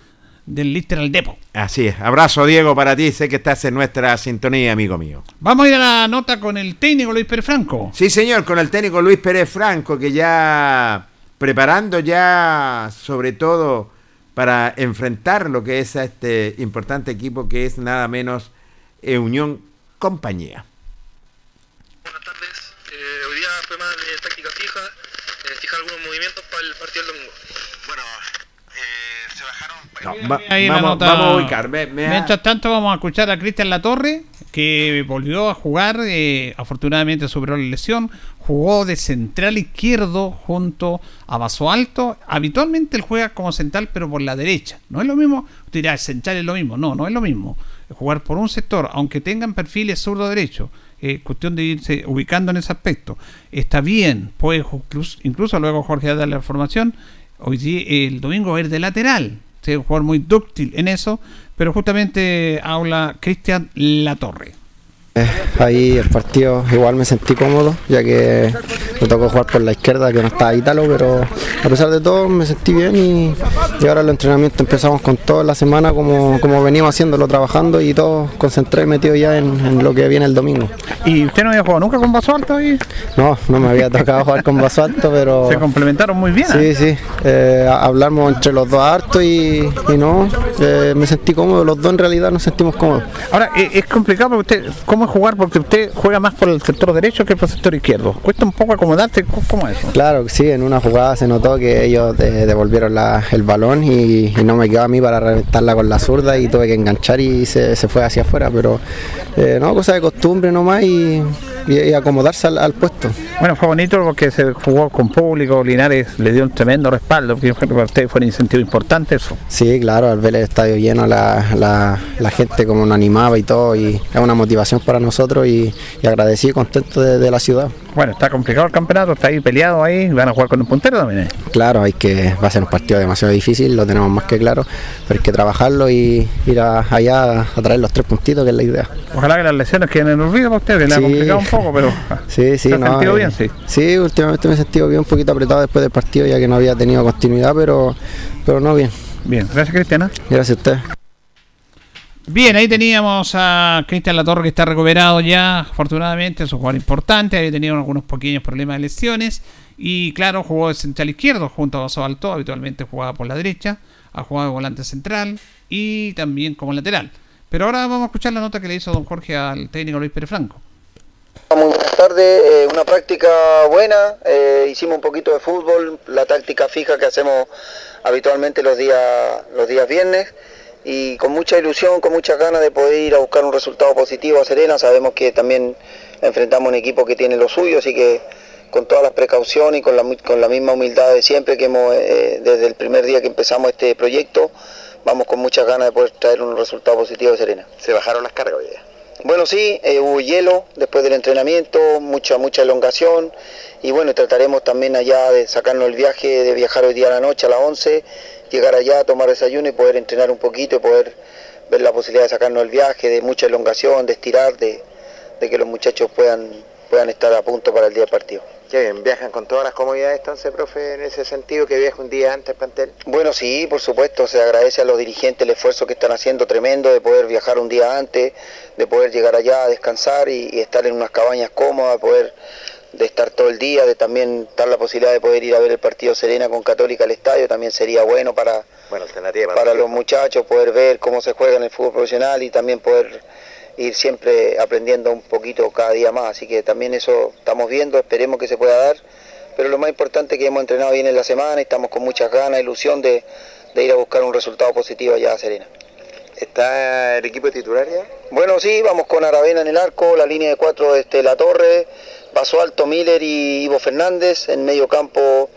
del Literal Depot. Así es. Abrazo, Diego, para ti. Sé que estás en nuestra sintonía, amigo mío. Vamos a ir a la nota con el técnico Luis Pérez Franco. Sí, señor, con el técnico Luis Pérez Franco, que ya preparando ya, sobre todo, para enfrentar lo que es a este importante equipo que es nada menos eh, Unión Compañía. Buenas tardes. Eh, hoy día fue más de táctica fija, eh, fija algunos movimientos para el partido del domingo. Bueno, eh, se bajaron. No, va- Ahí la vamos, a ubicar. Ve- me ha- Mientras tanto, vamos a escuchar a Cristian Latorre, que volvió a jugar. eh, afortunadamente superó la lesión. Jugó de central izquierdo junto a Vaso Alto. Habitualmente él juega como central, pero por la derecha. No es lo mismo. Usted dirá, central es lo mismo. No, no es lo mismo. Jugar por un sector, aunque tengan perfiles zurdo-derecho. eh, cuestión de irse ubicando en ese aspecto. Está bien, incluso, incluso luego Jorge da la formación. Hoy día, el domingo va a ir de lateral. Sí, un jugador muy dúctil en eso, pero justamente habla Cristian Latorre. Eh, Ahí el partido igual me sentí cómodo, ya que me tocó jugar por la izquierda, que no estaba Ítalo, pero a pesar de todo me sentí bien y, y ahora el entrenamiento empezamos con toda la semana como, como venimos haciéndolo, trabajando y todo concentré y metido ya en, en lo que viene el domingo. ¿Y usted no había jugado nunca con Vaso Alto ahí? No, no me había tocado jugar con Vaso Alto, pero... Se complementaron muy bien. Sí, sí, eh, hablamos entre los dos harto y, y no, eh, me sentí cómodo, los dos en realidad nos sentimos cómodos. Ahora, eh, es complicado porque usted, ¿cómo es jugar? Porque usted juega más por el sector derecho que por el sector izquierdo. Cuesta un poco acomodarse, ¿cómo- ¿cómo es eso? Claro, sí, en una jugada se notó que ellos de- devolvieron la- el balón y, y no me quedó a mí para reventarla con la zurda y tuve que enganchar y se, se fue hacia afuera, pero eh, no, cosa de costumbre nomás y, y- y acomodarse al, al puesto. Bueno, fue bonito porque se jugó con público, Linares le dio un tremendo respaldo, porque para usted fue un incentivo importante eso. Sí, claro, al ver el estadio lleno, la, la- la gente como nos animaba y todo, y es una motivación para nosotros y, y agradecido y contento de, de la ciudad. Bueno, está complicado el campeonato, está ahí peleado ahí, van a jugar con un puntero también. ¿eh? Claro, hay que, va a ser un partido demasiado difícil, lo tenemos más que claro, pero hay que trabajarlo y ir a- allá a traer los tres puntitos, que es la idea. Ojalá que las lesiones queden en olvido para usted, que le ha complicado un poco, pero <laughs> Sí, sí, ¿Se ha no, sentido eh, bien? Sí. Sí, últimamente me he sentido bien, un poquito apretado después del partido, ya que no había tenido continuidad, pero, pero no bien. Bien, gracias Cristiana. Gracias a usted. Bien, ahí teníamos a Cristian Latorre que está recuperado ya, afortunadamente, es un jugador importante, había tenido algunos pequeños problemas de lesiones y claro, jugó de central izquierdo junto a Vaso Alto, habitualmente jugaba por la derecha, ha jugado de volante central y también como lateral. Pero ahora vamos a escuchar la nota que le hizo don Jorge al técnico Luis Pérez Franco. Buenas tardes, eh, una práctica buena, eh, hicimos un poquito de fútbol, la táctica fija que hacemos habitualmente los días, los días viernes y con mucha ilusión, con muchas ganas de poder ir a buscar un resultado positivo a Serena, sabemos que también enfrentamos un equipo que tiene lo suyo, así que con todas las precauciones y con la, con la misma humildad de siempre que hemos, eh, desde el primer día que empezamos este proyecto, vamos con muchas ganas de poder traer un resultado positivo a Serena. Se bajaron las cargas hoy día. Bueno, sí, eh, hubo hielo después del entrenamiento, mucha, mucha elongación y bueno, trataremos también allá de sacarnos el viaje, de viajar hoy día a la noche a las 11, llegar allá, tomar desayuno y poder entrenar un poquito y poder ver la posibilidad de sacarnos el viaje, de mucha elongación, de estirar, de, de que los muchachos puedan, puedan estar a punto para el día del partido. Qué bien, viajan con todas las comodidades entonces, profe, en ese sentido que viaja un día antes plantel. Bueno, sí, por supuesto, se agradece a los dirigentes el esfuerzo que están haciendo tremendo de poder viajar un día antes, de poder llegar allá a descansar y, y estar en unas cabañas cómodas, poder de estar todo el día, de también dar la posibilidad de poder ir a ver el partido Serena con Católica al estadio, también sería bueno para, alternativa para los muchachos, poder ver cómo se juega en el fútbol profesional y también poder ir siempre aprendiendo un poquito cada día más. Así que también eso estamos viendo, esperemos que se pueda dar. Pero lo más importante es que hemos entrenado bien en la semana y estamos con muchas ganas, ilusión de, de ir a buscar un resultado positivo allá a Serena. ¿Está el equipo titular ya? Bueno, sí, vamos con Aravena en el arco, la línea de cuatro este, La Torre, Paso Alto, Miller y Ivo Fernández. En medio campo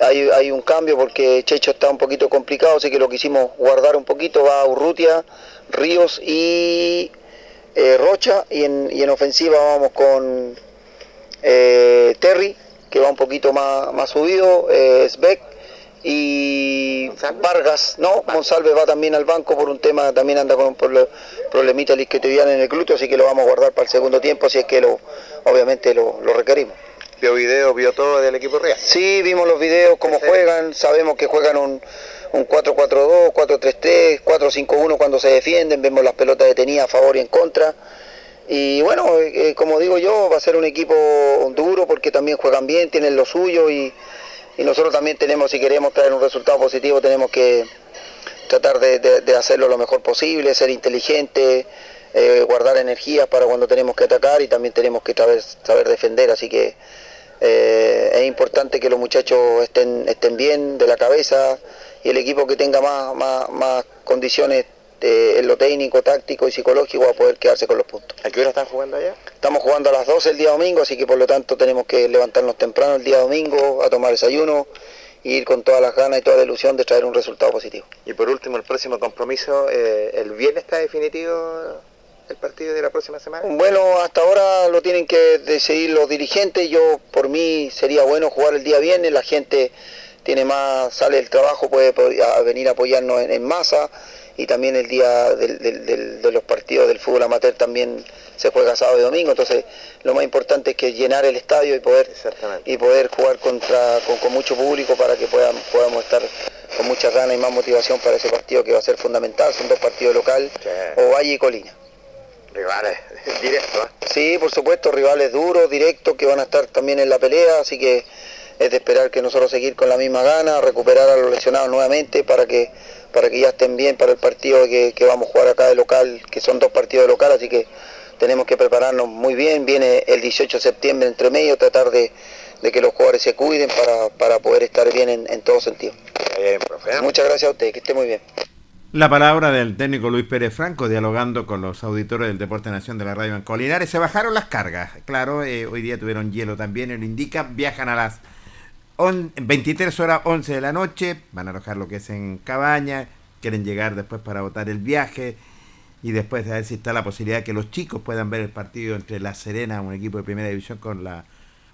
hay, un cambio porque Checho está un poquito complicado, así que lo quisimos guardar un poquito. Va Urrutia, Ríos y eh, Rocha. Y en, ofensiva vamos con eh, Terry, que va un poquito más, más subido, eh, Sveck y Vargas, no, Monsalve va también al banco por un tema, también anda con un problemita isquiotibial en el glúteo, así que lo vamos a guardar para el segundo tiempo, si es que lo, obviamente lo, lo requerimos. ¿Vio video, vio todo del equipo real? Sí, vimos los videos, cómo juegan, sabemos que juegan un, un 4-4-2, 4-3-3, 4-5-1 cuando se defienden, vemos las pelotas detenidas a favor y en contra. Y bueno, eh, eh, como digo yo, va a ser un equipo duro porque también juegan bien, tienen lo suyo y, y nosotros también tenemos, si queremos traer un resultado positivo, tenemos que tratar de, hacerlo lo mejor posible, ser inteligente, eh, guardar energías para cuando tenemos que atacar y también tenemos que saber, saber defender. Así que eh, es importante que los muchachos estén, estén bien de la cabeza y el equipo que tenga más, más, más condiciones en lo técnico, táctico y psicológico va a poder quedarse con los puntos. ¿A qué hora están jugando allá? Estamos jugando a las 12 el día domingo, así que por lo tanto tenemos que levantarnos temprano el día domingo a tomar desayuno y ir con todas las ganas y toda la ilusión de traer un resultado positivo. Y por último, el próximo compromiso, eh, ¿el viernes está definitivo el partido de la próxima semana? Bueno, hasta ahora lo tienen que decidir los dirigentes. Yo, por mí, sería bueno jugar el día viernes. La gente tiene más, sale del trabajo, puede, a venir a apoyarnos en, en masa. Y también el día del- del- del- de los partidos del fútbol amateur también se juega sábado y domingo. Entonces, lo más importante es que llenar el estadio y poder, y poder jugar contra, con, con mucho público para que puedan, podamos estar con muchas ganas y más motivación para ese partido que va a ser fundamental. Son dos partidos local, Ovalle y Colina. Rivales, <laughs> directo, ¿eh? Sí, por supuesto, rivales duros, directos, que van a estar también en la pelea, así que es de esperar que nosotros seguir con la misma gana, recuperar a los lesionados nuevamente para que para que ya estén bien para el partido que, que vamos a jugar acá de local, que son dos partidos de local, así que tenemos que prepararnos muy bien, viene el 18 de septiembre entre medio, tratar de, de que los jugadores se cuiden para, para poder estar bien en, en todo sentido. Muchas gracias a usted, que esté muy bien. La palabra del técnico Luis Pérez Franco dialogando con los auditores del Deporte Nación de la Radio en Colinares. Se bajaron las cargas. Claro, eh, hoy día tuvieron hielo también, lo indica. Viajan a las on- 23 horas 11 de la noche. Van a alojar lo que es en Cabaña. Quieren llegar después para votar el viaje. Y después de ver si está la posibilidad que los chicos puedan ver el partido entre La Serena, un equipo de primera división, con la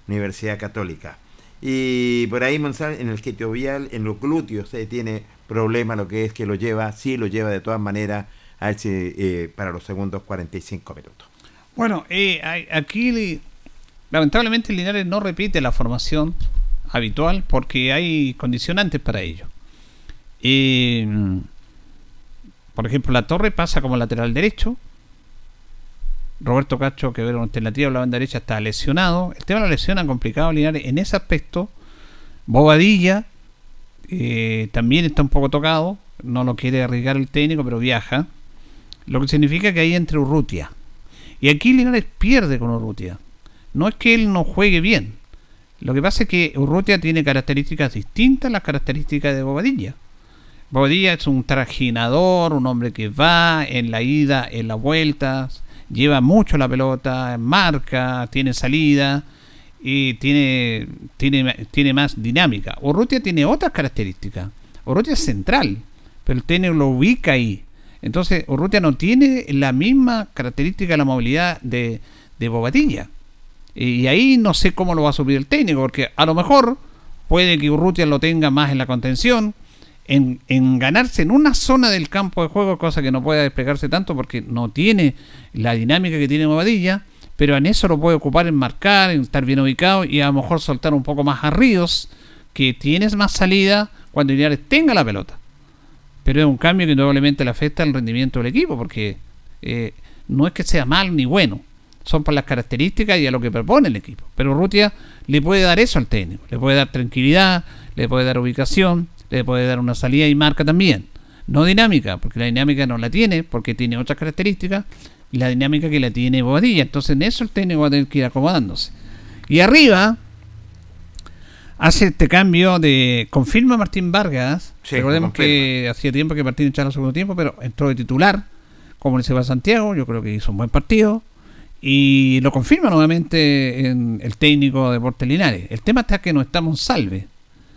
Universidad Católica. Y por ahí Monsalve, en el vial, en los glúteos, eh, tiene problema lo que es que lo lleva, sí lo lleva de todas maneras a eh, para los segundos 45 minutos. Bueno, eh, aquí lamentablemente Linares no repite la formación habitual porque hay condicionantes para ello. Eh, por ejemplo, la torre pasa como lateral derecho. Roberto Cacho, que era una alternativa, la banda derecha, está lesionado. El tema de la lesión ha complicado a Linares en ese aspecto. Bobadilla eh, también está un poco tocado. No lo quiere arriesgar el técnico, pero viaja. Lo que significa que ahí entre Urrutia. Y aquí Linares pierde con Urrutia. No es que él no juegue bien. Lo que pasa es que Urrutia tiene características distintas a las características de Bobadilla. Bobadilla es un trajinador, un hombre que va en la ida, en las vueltas, lleva mucho la pelota, marca, tiene salida y tiene, tiene, tiene más dinámica. Urrutia tiene otras características. Urrutia es central, pero el técnico lo ubica ahí. Entonces, Urrutia no tiene la misma característica de la movilidad de, de Bobadilla. Y ahí no sé cómo lo va a subir el técnico, porque a lo mejor puede que Urrutia lo tenga más en la contención, en, en ganarse en una zona del campo de juego, cosa que no puede desplegarse tanto porque no tiene la dinámica que tiene Bobadilla, pero en eso lo puede ocupar en marcar, en estar bien ubicado y a lo mejor soltar un poco más a Ríos, que tienes más salida cuando Linares tenga la pelota. Pero es un cambio que indudablemente le afecta al rendimiento del equipo, porque eh, no es que sea mal ni bueno, son por las características y a lo que propone el equipo. Pero Rutia le puede dar eso al técnico, le puede dar tranquilidad, le puede dar ubicación, le puede dar una salida y marca también. no dinámica, porque la dinámica no la tiene, porque tiene otras características, y la dinámica que la tiene Bobadilla. Entonces en eso el técnico va a tener que ir acomodándose. Y arriba hace este cambio de confirma Martín Vargas. Sí, Recordemos que hacía tiempo que Martín echaba el segundo tiempo, pero entró de titular, como le se va a Santiago, yo creo que hizo un buen partido. Y lo confirma nuevamente en el técnico de Deportes Linares. El tema está que no estamos salve.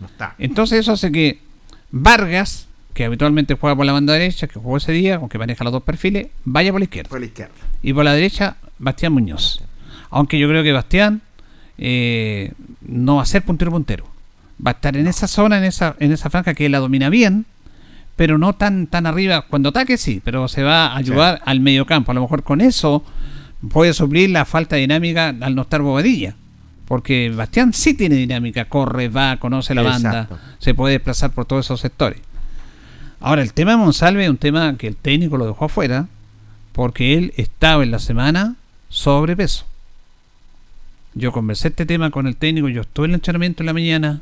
No está. Entonces eso hace que Vargas, que habitualmente juega por la banda derecha, que jugó ese día, aunque maneja los dos perfiles, vaya por la izquierda. Por la izquierda. Y por la derecha, Bastián Muñoz. Aunque yo creo que Bastián eh, no va a ser puntero puntero. Va a estar en esa zona, en esa, en esa franja que la domina bien, pero no tan, tan arriba. Cuando ataque sí, pero se va a ayudar al medio campo. A lo mejor con eso puede suplir la falta de dinámica al no estar bobadilla. Porque Bastián sí tiene dinámica, corre, va, conoce la banda, se puede desplazar por todos esos sectores. Ahora, el tema de Monsalve es un tema que el técnico lo dejó afuera, porque él estaba en la semana sobrepeso. Yo conversé este tema con el técnico, yo estuve en el entrenamiento en la mañana,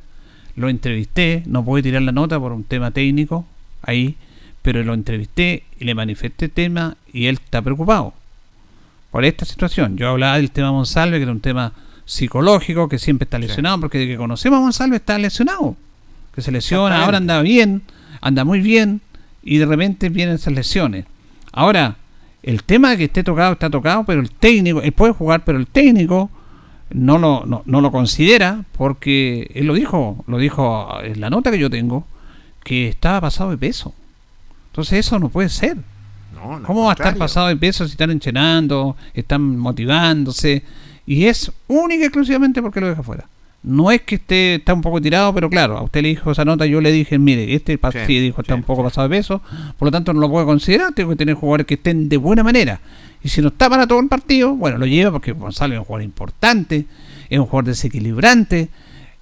lo entrevisté, no pude tirar la nota por un tema técnico ahí, pero lo entrevisté y le manifesté el tema y él está preocupado por esta situación. Yo hablaba del tema Monsalve, que era un tema psicológico, que siempre está lesionado, porque de que conocemos a Monsalve está lesionado, que se lesiona, ahora anda bien, anda muy bien, y de repente vienen esas lesiones. Ahora, el tema de que esté tocado está tocado, pero el técnico, él puede jugar, pero el técnico no lo, no, no lo considera, porque él lo dijo, lo dijo en la nota que yo tengo, que estaba pasado de peso. Entonces eso no puede ser. No, no, ¿Cómo va a estar pasado de peso si están entrenando, están motivándose? Y es única y exclusivamente porque lo deja fuera. No es que esté está un poco tirado, pero claro, a usted le dijo esa nota, yo le dije, mire, este Sí, sí, dijo, está sí, un poco pasado de peso, por lo tanto no lo puedo considerar, tengo que tener jugadores que estén de buena manera. Y si no está para todo el partido, bueno, lo lleva porque Gonzalo es un jugador importante, es un jugador desequilibrante,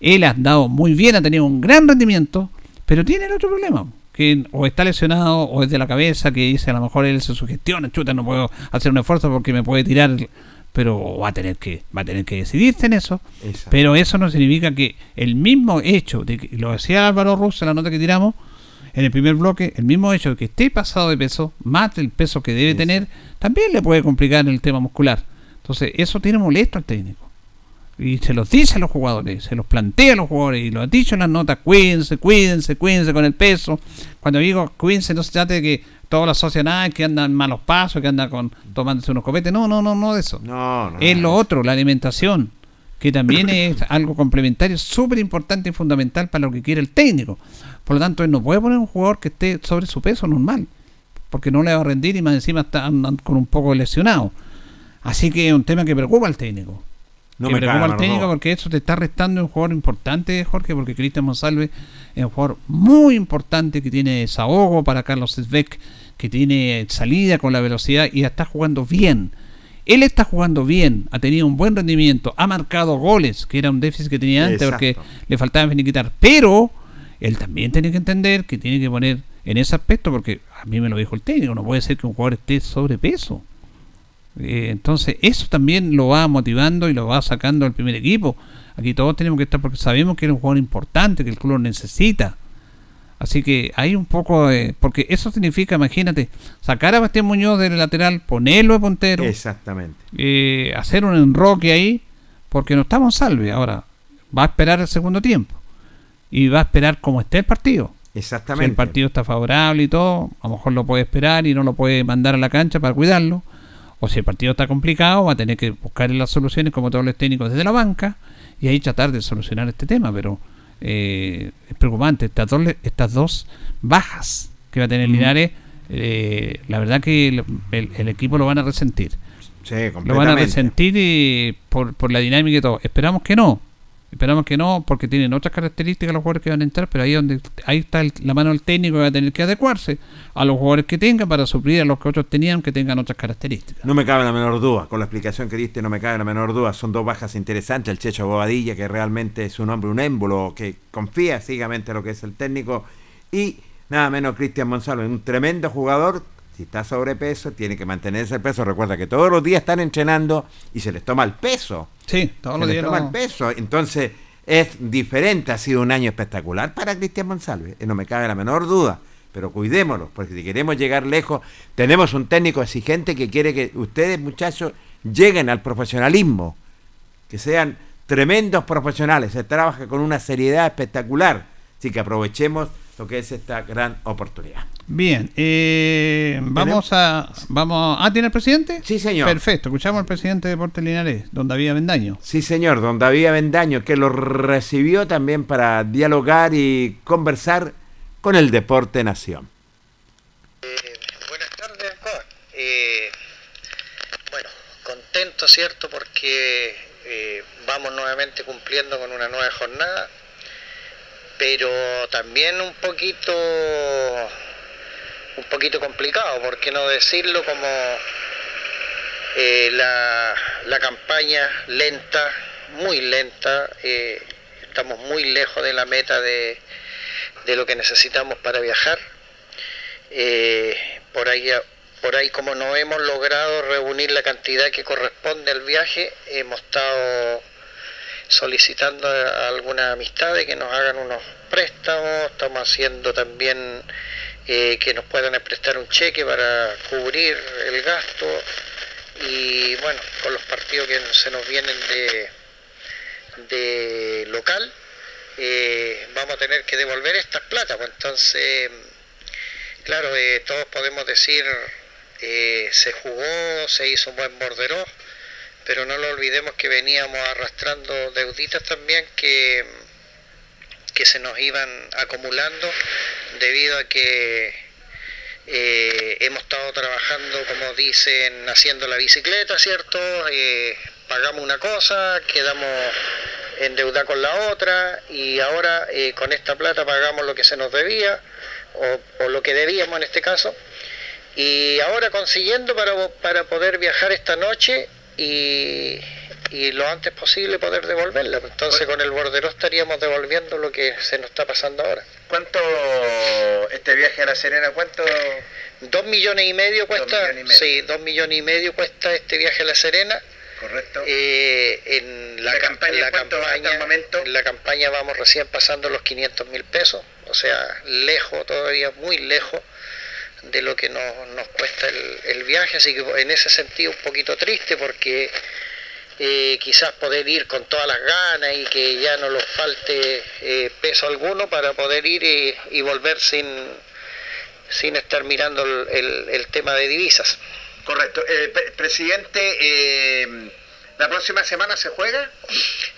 él ha andado muy bien, ha tenido un gran rendimiento, pero tiene el otro problema, que o está lesionado o es de la cabeza, que dice a lo mejor él se sugestiona, chuta, no puedo hacer un esfuerzo porque me puede tirar, pero va a tener que, va a tener que decidirse en eso. Exacto. Pero eso no significa que el mismo hecho de que lo decía Álvaro Russo en la nota que tiramos en el primer bloque, el mismo hecho de que esté pasado de peso, más del peso que debe tener, también le puede complicar el tema muscular. Entonces, eso tiene molesto al técnico. Y se los dice a los jugadores, se los plantea a los jugadores y lo ha dicho en las notas, cuídense, cuídense, cuídense con el peso. Cuando digo cuídense, no se trata de que todos lo asocian a que andan malos pasos, que andan con tomándose unos copetes. No, no, no, no de eso. No, no. Es lo otro, la alimentación, que también es algo complementario, súper importante y fundamental para lo que quiere el técnico. Por lo tanto, él no puede poner un jugador que esté sobre su peso normal, porque no le va a rendir y más encima está andan con un poco lesionado. Así que es un tema que preocupa al técnico. No que me preocupa al técnico menor porque eso te está restando un jugador importante, Jorge, porque Cristian Monsalve es un jugador muy importante que tiene desahogo para Carlos Sesbeck, que tiene salida con la velocidad y está jugando bien. Él está jugando bien, ha tenido un buen rendimiento, ha marcado goles, que era un déficit que tenía antes porque le faltaba finiquitar. Pero él también tiene que entender que tiene que poner en ese aspecto, porque a mí me lo dijo el técnico, no puede ser que un jugador esté sobrepeso. Eh, entonces, eso también lo va motivando y lo va sacando al primer equipo. Aquí todos tenemos que estar porque sabemos que es un jugador importante, que el club lo necesita. Así que hay un poco de. Porque eso significa, imagínate, sacar a Bastián Muñoz del lateral, ponerlo de puntero, Exactamente. eh, hacer un enroque ahí, porque no estamos salve. Ahora, va a esperar el segundo tiempo y va a esperar cómo esté el partido. Si Exactamente. el partido está favorable y todo, a lo mejor lo puede esperar y no lo puede mandar a la cancha para cuidarlo. O si el partido está complicado, va a tener que buscar las soluciones como todos los técnicos desde la banca y ahí tratar de solucionar este tema. Pero eh, es preocupante. Estas dos, estas dos bajas que va a tener Linares, eh, la verdad que el, el- el equipo lo van a resentir. Sí, Lo van a resentir y por, por la dinámica y todo. Esperamos que no. Esperamos que no, porque tienen otras características los jugadores que van a entrar, pero ahí donde ahí está el- la mano del técnico que va a tener que adecuarse a los jugadores que tengan para suplir a los que otros tenían que tengan otras características. No me cabe la menor duda, con la explicación que diste no me cabe la menor duda, son dos bajas interesantes, el Checho Bobadilla, que realmente es un hombre, un émbolo, que confía ciegamente en lo que es el técnico, y nada menos Cristian Monsalve, un tremendo jugador, si está sobrepeso, tiene que mantenerse el peso, recuerda que todos los días están entrenando y se les toma el peso. Sí, todos se los les días toma el peso, entonces es diferente, ha sido un año espectacular para Cristian Monsalve, eh, no me cabe la menor duda, pero cuidémonos, porque si queremos llegar lejos, tenemos un técnico exigente que quiere que ustedes, muchachos, lleguen al profesionalismo, que sean tremendos profesionales, se trabaja con una seriedad espectacular, así que aprovechemos lo que es esta gran oportunidad. Bien, eh, vamos a, vamos a... Ah, ¿tiene el presidente? Sí, señor. Perfecto, escuchamos al presidente de Deportes Linares, don David Avendaño. Sí, señor, don David Avendaño, que lo recibió también para dialogar y conversar con el Deporte Nación. Buenas tardes. Eh, bueno, contento, ¿cierto? Porque eh, vamos nuevamente cumpliendo con una nueva jornada, pero también un poquito, un poquito complicado, ¿por qué no decirlo? Como eh, la, la campaña lenta, muy lenta, eh, estamos muy lejos de la meta de, de lo que necesitamos para viajar. Eh, por ahí por ahí como no hemos logrado reunir la cantidad que corresponde al viaje, hemos estado solicitando a algunas amistades que nos hagan unos préstamos, estamos haciendo también eh, que nos puedan prestar un cheque para cubrir el gasto. Y bueno, con los partidos que se nos vienen de, de local, eh, vamos a tener que devolver estas plata, pues entonces, claro, eh, todos podemos decir se jugó, se hizo un buen borderó, pero no lo olvidemos que veníamos arrastrando deuditas también que, que se nos iban acumulando debido a que eh, hemos estado trabajando, como dicen, haciendo la bicicleta, ¿cierto? Eh, pagamos una cosa, quedamos en deuda con la otra y ahora eh, con esta plata pagamos lo que se nos debía o, o lo que debíamos en este caso y ahora consiguiendo para, para poder viajar esta noche y, y lo antes posible poder devolverla. Entonces con el bordero estaríamos devolviendo lo que se nos está pasando ahora. ¿Cuánto este viaje a La Serena, cuánto? Dos millones y medio cuesta, millones y medio. sí, dos millones y medio cuesta este viaje a La Serena. Correcto. Eh, en la, ¿La cam- campaña en la campaña, en la campaña vamos recién pasando los 500 mil pesos, o sea, lejos, todavía muy lejos de lo que nos, nos cuesta el, el viaje, así que en ese sentido un poquito triste porque eh, quizás poder ir con todas las ganas y que ya no nos falte eh, peso alguno para poder ir y, volver sin, sin estar mirando el, el- tema de divisas. Correcto. Eh, pre- presidente, eh, ¿la próxima semana se juega?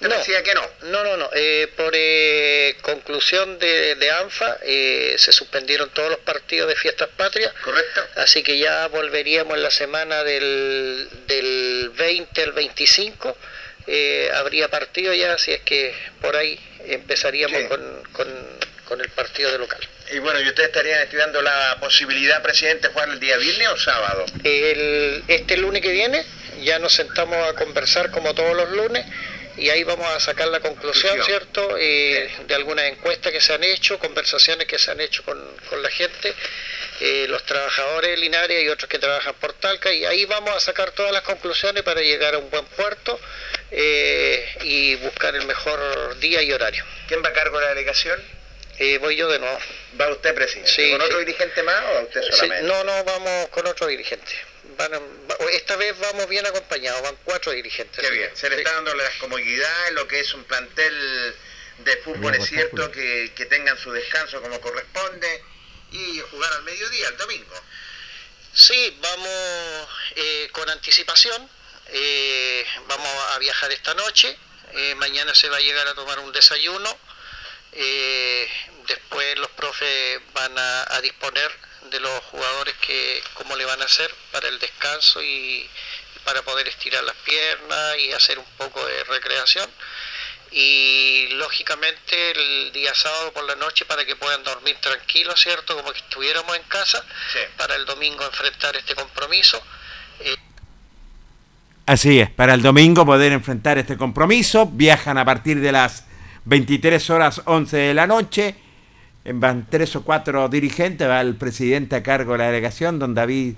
Te No. decía que no. No, no, no. eh, por eh, conclusión de, de ANFA eh, se suspendieron todos los partidos de fiestas patrias. Correcto. Así que ya volveríamos en la semana del, del 20 al 25. eh, habría partido ya, así es que por ahí empezaríamos Sí. con, con- con el partido de local. Y bueno, ¿y ustedes estarían estudiando la posibilidad, presidente, de jugar el día viernes o sábado? El, este lunes que viene ya nos sentamos a conversar como todos los lunes y ahí vamos a sacar la conclusión, Conclusión. ¿cierto? Eh, de algunas encuestas que se han hecho, conversaciones que se han hecho con, con la gente, eh, los trabajadores de Linares y otros que trabajan por Talca y ahí vamos a sacar todas las conclusiones para llegar a un buen puerto eh, y buscar el mejor día y horario. ¿Quién va a cargo de la delegación? Eh, voy yo de nuevo. ¿Va usted, presidente? Sí, ¿Con otro dirigente más o usted Sí, solamente? no, no, vamos con otro dirigente. Van a- va- esta vez vamos bien acompañados, van cuatro dirigentes. Qué bien, se le Sí. está dando las comodidades, lo que es un plantel de fútbol, es cierto, que, que tengan su descanso como corresponde y jugar al mediodía, el domingo. Sí, vamos eh, con anticipación. eh, vamos a viajar esta noche. eh, mañana se va a llegar a tomar un desayuno. Eh, después los profes van a, a disponer de los jugadores que cómo le van a hacer para el descanso y para poder estirar las piernas y hacer un poco de recreación. Y lógicamente el día sábado por la noche para que puedan dormir tranquilos, ¿cierto? Como que estuviéramos en casa, para el domingo enfrentar este compromiso. Eh, Así es, para el domingo poder enfrentar este compromiso. Viajan a partir de las 23 horas 11 de la noche. Van tres o cuatro dirigentes, va el presidente a cargo de la delegación, don David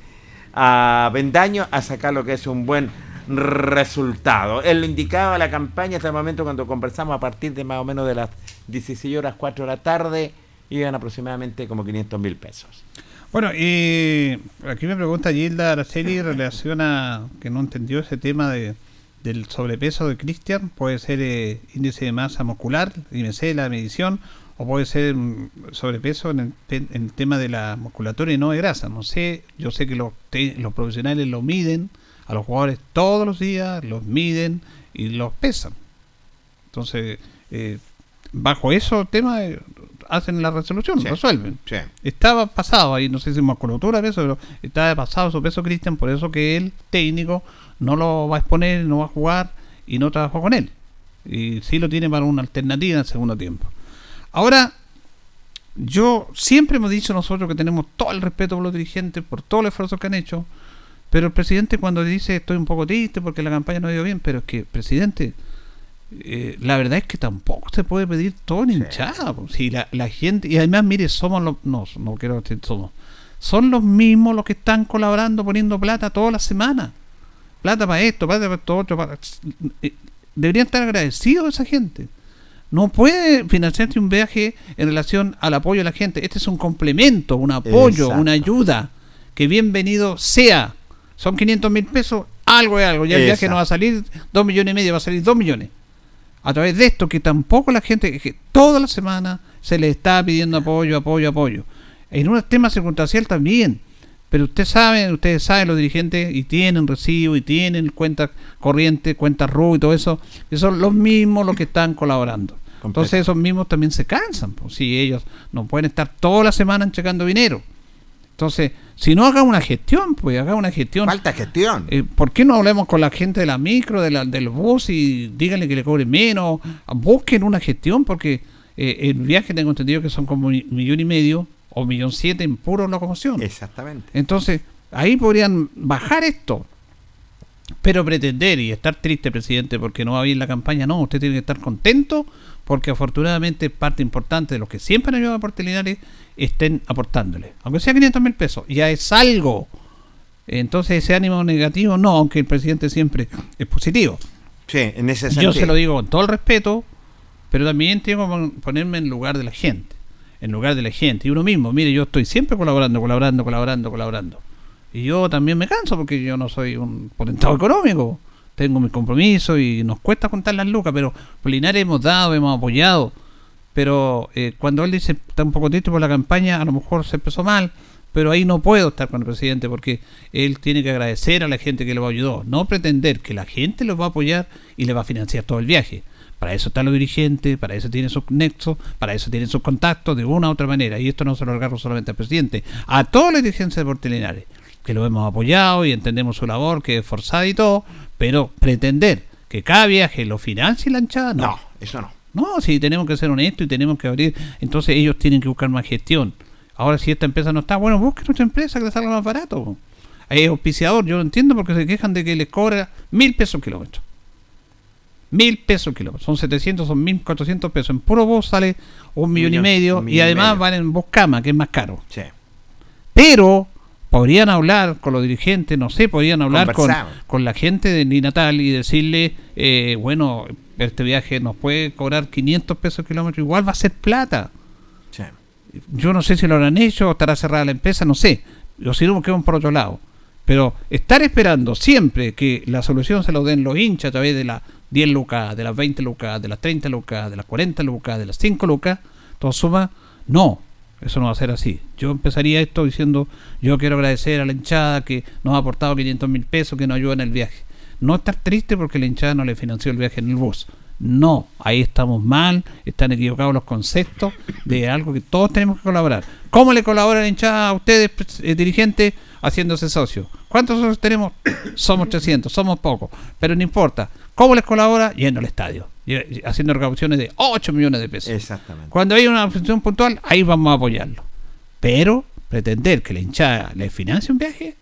Bendaño, a sacar lo que es un buen resultado. Él lo indicaba la campaña hasta el momento cuando conversamos a partir de más o menos de las 16 horas 4 de la tarde. llegan aproximadamente como 500 mil pesos. Bueno, y aquí me pregunta Gilda Araceli en relación a que no entendió ese tema de, del sobrepeso de Cristian. Puede ser eh, índice de masa muscular, IMC, la medición, o puede ser mm, sobrepeso en el, en el tema de la musculatura y no de grasa. No sé, yo sé que los, te- los profesionales lo miden a los jugadores todos los días, los miden y los pesan. Entonces, eh, bajo eso tema eh, hacen la resolución, Sí. resuelven. Sí. Estaba pasado ahí, no sé si musculatura, peso, pero estaba pasado su peso Cristian, por eso que el técnico no lo va a exponer, no va a jugar y no trabajó con él. Y sí lo tiene para una alternativa en el segundo tiempo. Ahora, yo siempre hemos dicho nosotros que tenemos todo el respeto por los dirigentes, por todo el esfuerzo que han hecho, pero el presidente cuando dice estoy un poco triste porque la campaña no ha ido bien, pero es que, presidente, eh, la verdad es que tampoco se puede pedir todo en hinchada. Si la, la gente, y además, mire, somos los, no, no quiero decir somos, son los mismos los que están colaborando, poniendo plata toda la semana. Plata para esto, plata para esto, otro. Para, eh, deberían estar agradecidos esa gente. No puede financiarse un viaje en relación al apoyo a la gente. Este es un complemento, un apoyo, Exacto. una ayuda. Que bienvenido sea. Son 500 mil pesos, algo es algo. Ya el viaje no va a salir 2 millones y medio, va a salir 2 millones. A través de esto, que tampoco la gente, que toda la semana se le está pidiendo apoyo, apoyo, apoyo. En un tema circunstancial también. Pero usted sabe, ustedes saben, los dirigentes, y tienen recibo, y tienen cuenta corriente, cuenta RU y todo eso, que son los mismos los que están colaborando. Entonces esos mismos también se cansan, pues si ellos no pueden estar toda la semana checando dinero. Entonces, si no haga una gestión, pues haga una gestión. Falta gestión. Eh, ¿Por qué no hablemos con la gente de la micro, de la, del bus y díganle que le cobre menos? Busquen una gestión porque eh, el viaje tengo entendido que son como un millón y medio o millón siete en puro locomoción. Exactamente. Entonces, ahí podrían bajar esto. Pero pretender y estar triste, presidente, porque no va bien la campaña, no, usted tiene que estar contento porque afortunadamente parte importante de los que siempre han ayudado a Deportes Linares estén aportándole. Aunque sea 500 mil pesos, ya es algo. Entonces ese ánimo negativo no, aunque el presidente siempre es positivo. Sí, en ese Yo sentido. se lo digo con todo el respeto, pero también tengo que pon- ponerme en lugar de la gente. En lugar de la gente. Y uno mismo, mire, yo estoy siempre colaborando, colaborando, colaborando, colaborando. Y yo también me canso porque yo no soy un potentado económico. Tengo mis compromisos y nos cuesta contar las lucas, pero por hemos dado, hemos apoyado. Pero eh, cuando él dice está un poco triste por la campaña, a lo mejor se empezó mal, pero ahí no puedo estar con el presidente porque él tiene que agradecer a la gente que lo ayudó, no pretender que la gente lo va a apoyar y le va a financiar todo el viaje. Para eso están los dirigentes, para eso tienen sus nexos, para eso tienen sus contactos de una u otra manera. Y esto no se lo agarro solamente al presidente, a todos los dirigentes de Deportes Linares, que lo hemos apoyado y entendemos su labor, que es forzada y todo, pero pretender que cada viaje lo financie la hinchada, no. No, eso no. No, si tenemos que ser honestos y tenemos que abrir, entonces ellos tienen que buscar más gestión. Ahora, si esta empresa no está, bueno, busquen otra empresa que les salga más barato. Es auspiciador, yo lo entiendo porque se quejan de que les cobra mil pesos el kilómetro. Mil pesos el kilómetro. Son 700, son 1400 pesos. En puro bus sale un millón, y medio y millón y además medio. van en bus cama, que es más caro. Sí. Pero podrían hablar con los dirigentes, no sé, podrían hablar con, con la gente de Ni Natal y decirle, eh, bueno, este viaje nos puede cobrar 500 pesos el kilómetro, igual va a ser plata. Sí. Yo no sé si lo habrán hecho, o estará cerrada la empresa, no sé. O si no, por otro lado. Pero estar esperando siempre que la solución se lo den los hinchas a través de las 10 lucas, de las 20 lucas, de las 30 lucas, de las 40 lucas, de las 5 lucas, todo suma, no. Eso no va a ser así. Yo empezaría esto diciendo, yo quiero agradecer a la hinchada que nos ha aportado 500 mil pesos, que nos ayuda en el viaje. No estar triste porque la hinchada no le financió el viaje en el bus. No, ahí estamos mal, están equivocados los conceptos de algo que todos tenemos que colaborar. ¿Cómo le colabora la hinchada a ustedes, eh, dirigentes, haciéndose socios? ¿Cuántos socios tenemos? <coughs> Somos 300, somos pocos, pero no importa. ¿Cómo les colabora? Yendo al estadio, haciendo recaudaciones de 8 millones de pesos. Exactamente. Cuando hay una función puntual, ahí vamos a apoyarlo. Pero pretender que la hinchada le financie un viaje,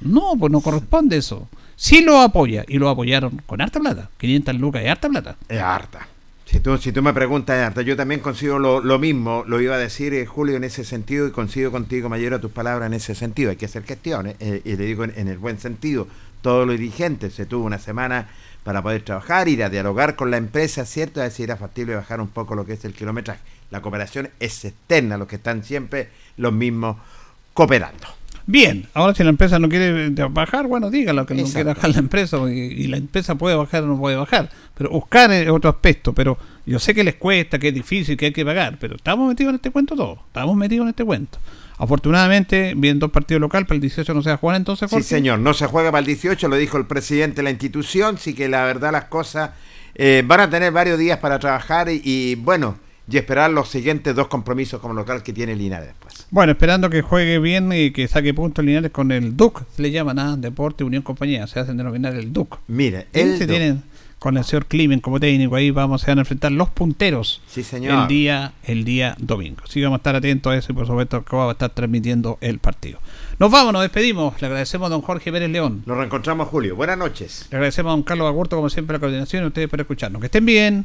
no, pues no corresponde eso. Si lo apoya, y lo apoyaron con harta plata, 500 lucas y harta plata. Es harta. Si tú, si tú me preguntas. Yo también consigo lo, mismo, lo iba a decir eh, Julio en ese sentido y coincido contigo, Mayero, tus palabras en ese sentido. Hay que hacer gestiones, eh, y le digo en, en el buen sentido. todos los dirigentes. Se tuvo una semana para poder trabajar, ir a dialogar con la empresa, ¿cierto? A ver si era factible bajar un poco lo que es el kilometraje. La cooperación es externa, los que están siempre los mismos cooperando. Bien, ahora si la empresa no quiere bajar, bueno, dígalo que no quiere bajar la empresa y, y la empresa puede bajar o no puede bajar. Pero buscar es otro aspecto, pero yo sé que les cuesta, que es difícil, que hay que pagar, pero estamos metidos en este cuento todos, estamos metidos en este cuento. Afortunadamente, bien dos partidos local, para el 18 no se va a jugar entonces, Sí, Jorge. señor, no se juega para el 18, lo dijo el presidente de la institución, sí que la verdad las cosas eh, van a tener varios días para trabajar y, y, bueno, y esperar los siguientes dos compromisos como local que tiene Linares después. Bueno, esperando que juegue bien y que saque puntos lineales con el DUC, se le llama nada, Deporte Unión Compañía, se hacen denominar el DUC. Mire, el se DUC. tienen con el señor Climen como técnico ahí vamos se van a enfrentar los punteros Sí, señor. el día el día domingo. Así que vamos a estar atentos a eso y por supuesto que va a estar transmitiendo el partido. Nos vamos, nos despedimos. Le agradecemos a don Jorge Pérez León. Nos reencontramos Julio. Buenas noches. Le agradecemos a don Carlos Agurto como siempre la coordinación y a ustedes por escucharnos. Que estén bien.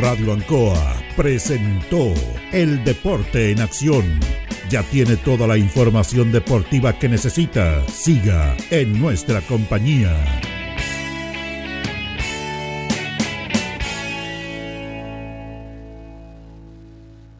Radio Ancoa presentó El Deporte en Acción. Ya tiene toda la información deportiva que necesita. Siga en nuestra compañía.